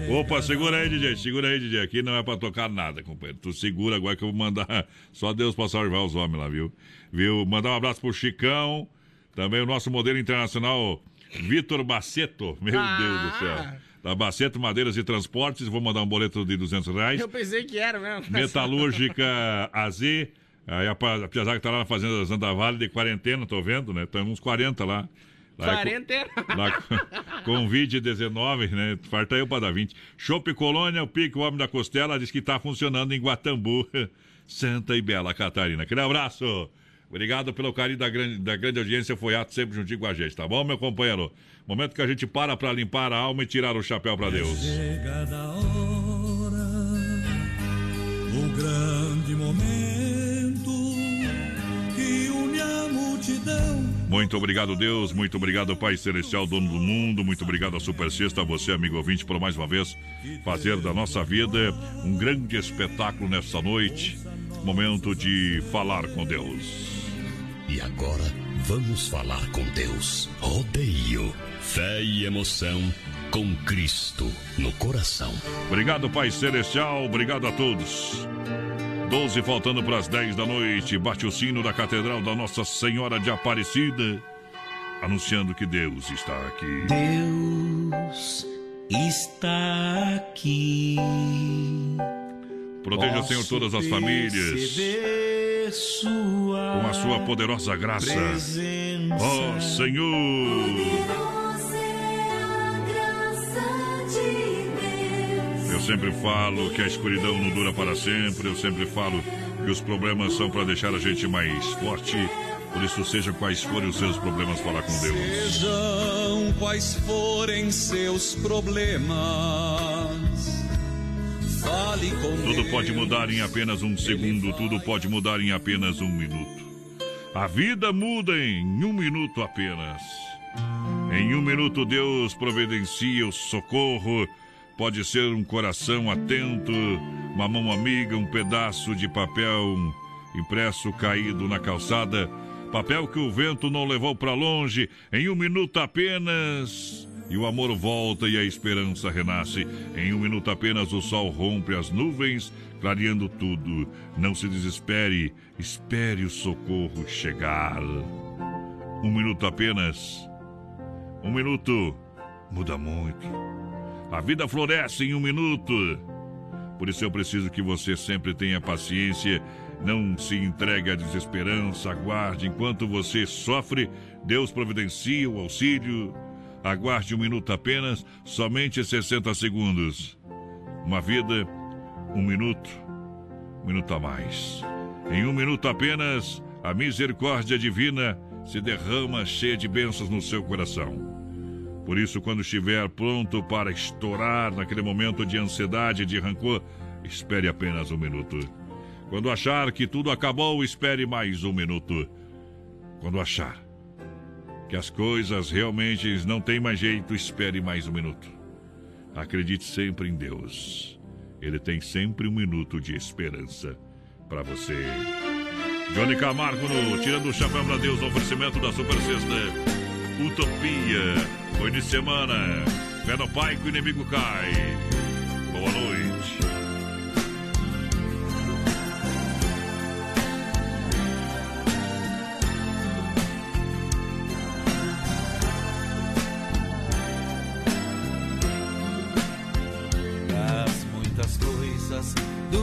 Opa, segura aí, DJ, segura aí, DJ. Aqui não é pra tocar nada, companheiro. Tu segura agora que eu vou mandar. <laughs> Só Deus pra salvar os homens lá, viu? Viu? Mandar um abraço pro Chicão. Também o nosso modelo internacional, Vitor Baceto. Meu Ah. Deus do céu. Da Baceto Madeiras e Transportes. Vou mandar um boleto de 200 reais. Eu pensei que era mesmo. Metalúrgica AZ. Aí a, piazada que tá lá na Fazenda Zandavale de quarentena, tô vendo, né? Tem uns 40 lá. Lá é Quarentena. Lá com- Convite 19, né? Farta eu para dar 20. Chopp Colônia, o Pique, o Homem da Costela, diz que tá funcionando em Guatambu, <laughs> Santa e Bela Catarina. Aquele abraço. Obrigado pelo carinho da grande, da grande audiência. Foi ato sempre juntinho com a gente, tá bom, meu companheiro? Momento que a gente para pra limpar a alma e tirar o chapéu pra Deus. Chegada a hora, o grande momento que une a multidão. Muito obrigado, Deus. Muito obrigado, Pai Celestial, dono do mundo. Muito obrigado a Super Sexta, a você, amigo ouvinte, por mais uma vez fazer da nossa vida um grande espetáculo nesta noite. Momento de falar com Deus. E agora vamos falar com Deus. Rodeio, fé e emoção com Cristo no coração. Obrigado, Pai Celestial. Obrigado a todos. 12 faltando para as 10 da noite. Bate o sino da Catedral da Nossa Senhora de Aparecida, anunciando que Deus está aqui. Deus está aqui. Proteja, Senhor, todas as famílias. Com a sua poderosa graça. presença. Ó Senhor! Eu sempre falo que a escuridão não dura para sempre. Eu sempre falo que os problemas são para deixar a gente mais forte. Por isso, sejam quais forem os seus problemas, fala com Deus. Sejam quais forem seus problemas. Fale com Tudo pode mudar em apenas um segundo, tudo pode mudar em apenas um minuto. A vida muda em um minuto apenas. Em um minuto, Deus providencia o socorro. Pode ser um coração atento, uma mão amiga, um pedaço de papel impresso caído na calçada. Papel que o vento não levou para longe. Em um minuto apenas. E o amor volta e a esperança renasce. Em um minuto apenas o sol rompe as nuvens, clareando tudo. Não se desespere, espere o socorro chegar. Um minuto apenas. Um minuto muda muito. A vida floresce em um minuto. Por isso eu preciso que você sempre tenha paciência. Não se entregue à desesperança. Aguarde enquanto você sofre. Deus providencia o auxílio. Aguarde um minuto apenas, somente 60 segundos. Uma vida, um minuto, um minuto a mais. Em um minuto apenas, a misericórdia divina se derrama cheia de bênçãos no seu coração. Por isso, quando estiver pronto para estourar naquele momento de ansiedade, de rancor, espere apenas um minuto. Quando achar que tudo acabou, espere mais um minuto. Quando achar que as coisas realmente não têm mais jeito, espere mais um minuto. Acredite sempre em Deus. Ele tem sempre um minuto de esperança para você. Johnny Camargo no Tirando o Chapéu para Deus, oferecimento da Super Sexta. Utopia. Foi de semana. Fé no pai que o inimigo cai. Boa noite.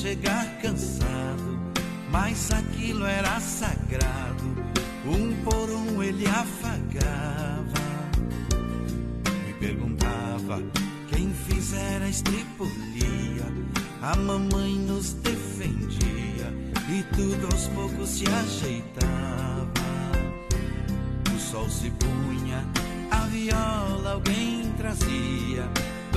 Chegar cansado, mas aquilo era sagrado. Um por um ele afagava. Me perguntava quem fizera estripulia. A mamãe nos defendia e tudo aos poucos se ajeitava. O sol se punha, a viola alguém trazia.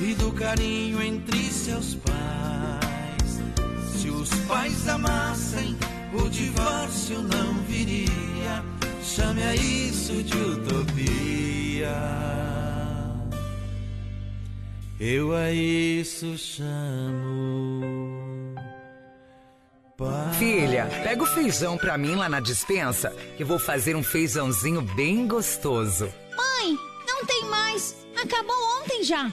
e do carinho entre seus pais. Se os pais amassem, o divórcio não viria. Chame a isso de utopia. Eu a isso chamo. Filha, pega o feijão pra mim lá na dispensa, que vou fazer um feijãozinho bem gostoso. Mãe, não tem mais. Acabou ontem já.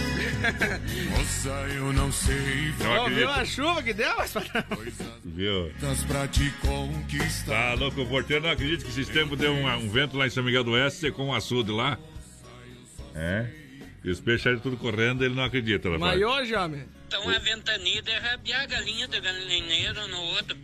<laughs> Moça, eu não sei. Não viu a chuva que deu? Viu? Das pra te conquistar. Tá louco, o porteiro não acredita que esses tempos deu um, um vento lá em São Miguel do Oeste, secou um açude lá. É. E os peixes tudo correndo, ele não acredita, rapaz. Mas hoje, homem. Então a ventania derrabiar a galinha do galinheiro no outro.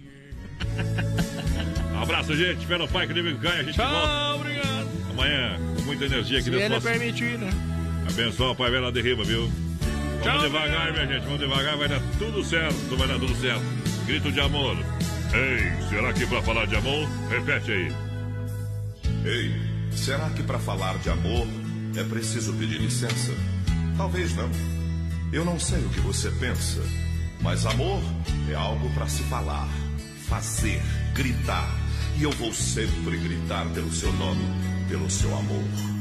Um abraço, gente. Espera o pai que o inimigo cai. A gente volta. Tchau, obrigado. Amanhã, com muita energia aqui Se nesse ele nosso... permitir, né? Abençoa o Pai Velho de Riba, viu? Vamos Tchau, devagar, minha gente. Vamos devagar, vai dar tudo certo. Vai dar tudo certo. Grito de amor. Ei, será que pra falar de amor? Repete aí. Ei, será que para falar de amor é preciso pedir licença? Talvez não. Eu não sei o que você pensa, mas amor é algo para se falar, fazer, gritar. E eu vou sempre gritar pelo seu nome, pelo seu amor.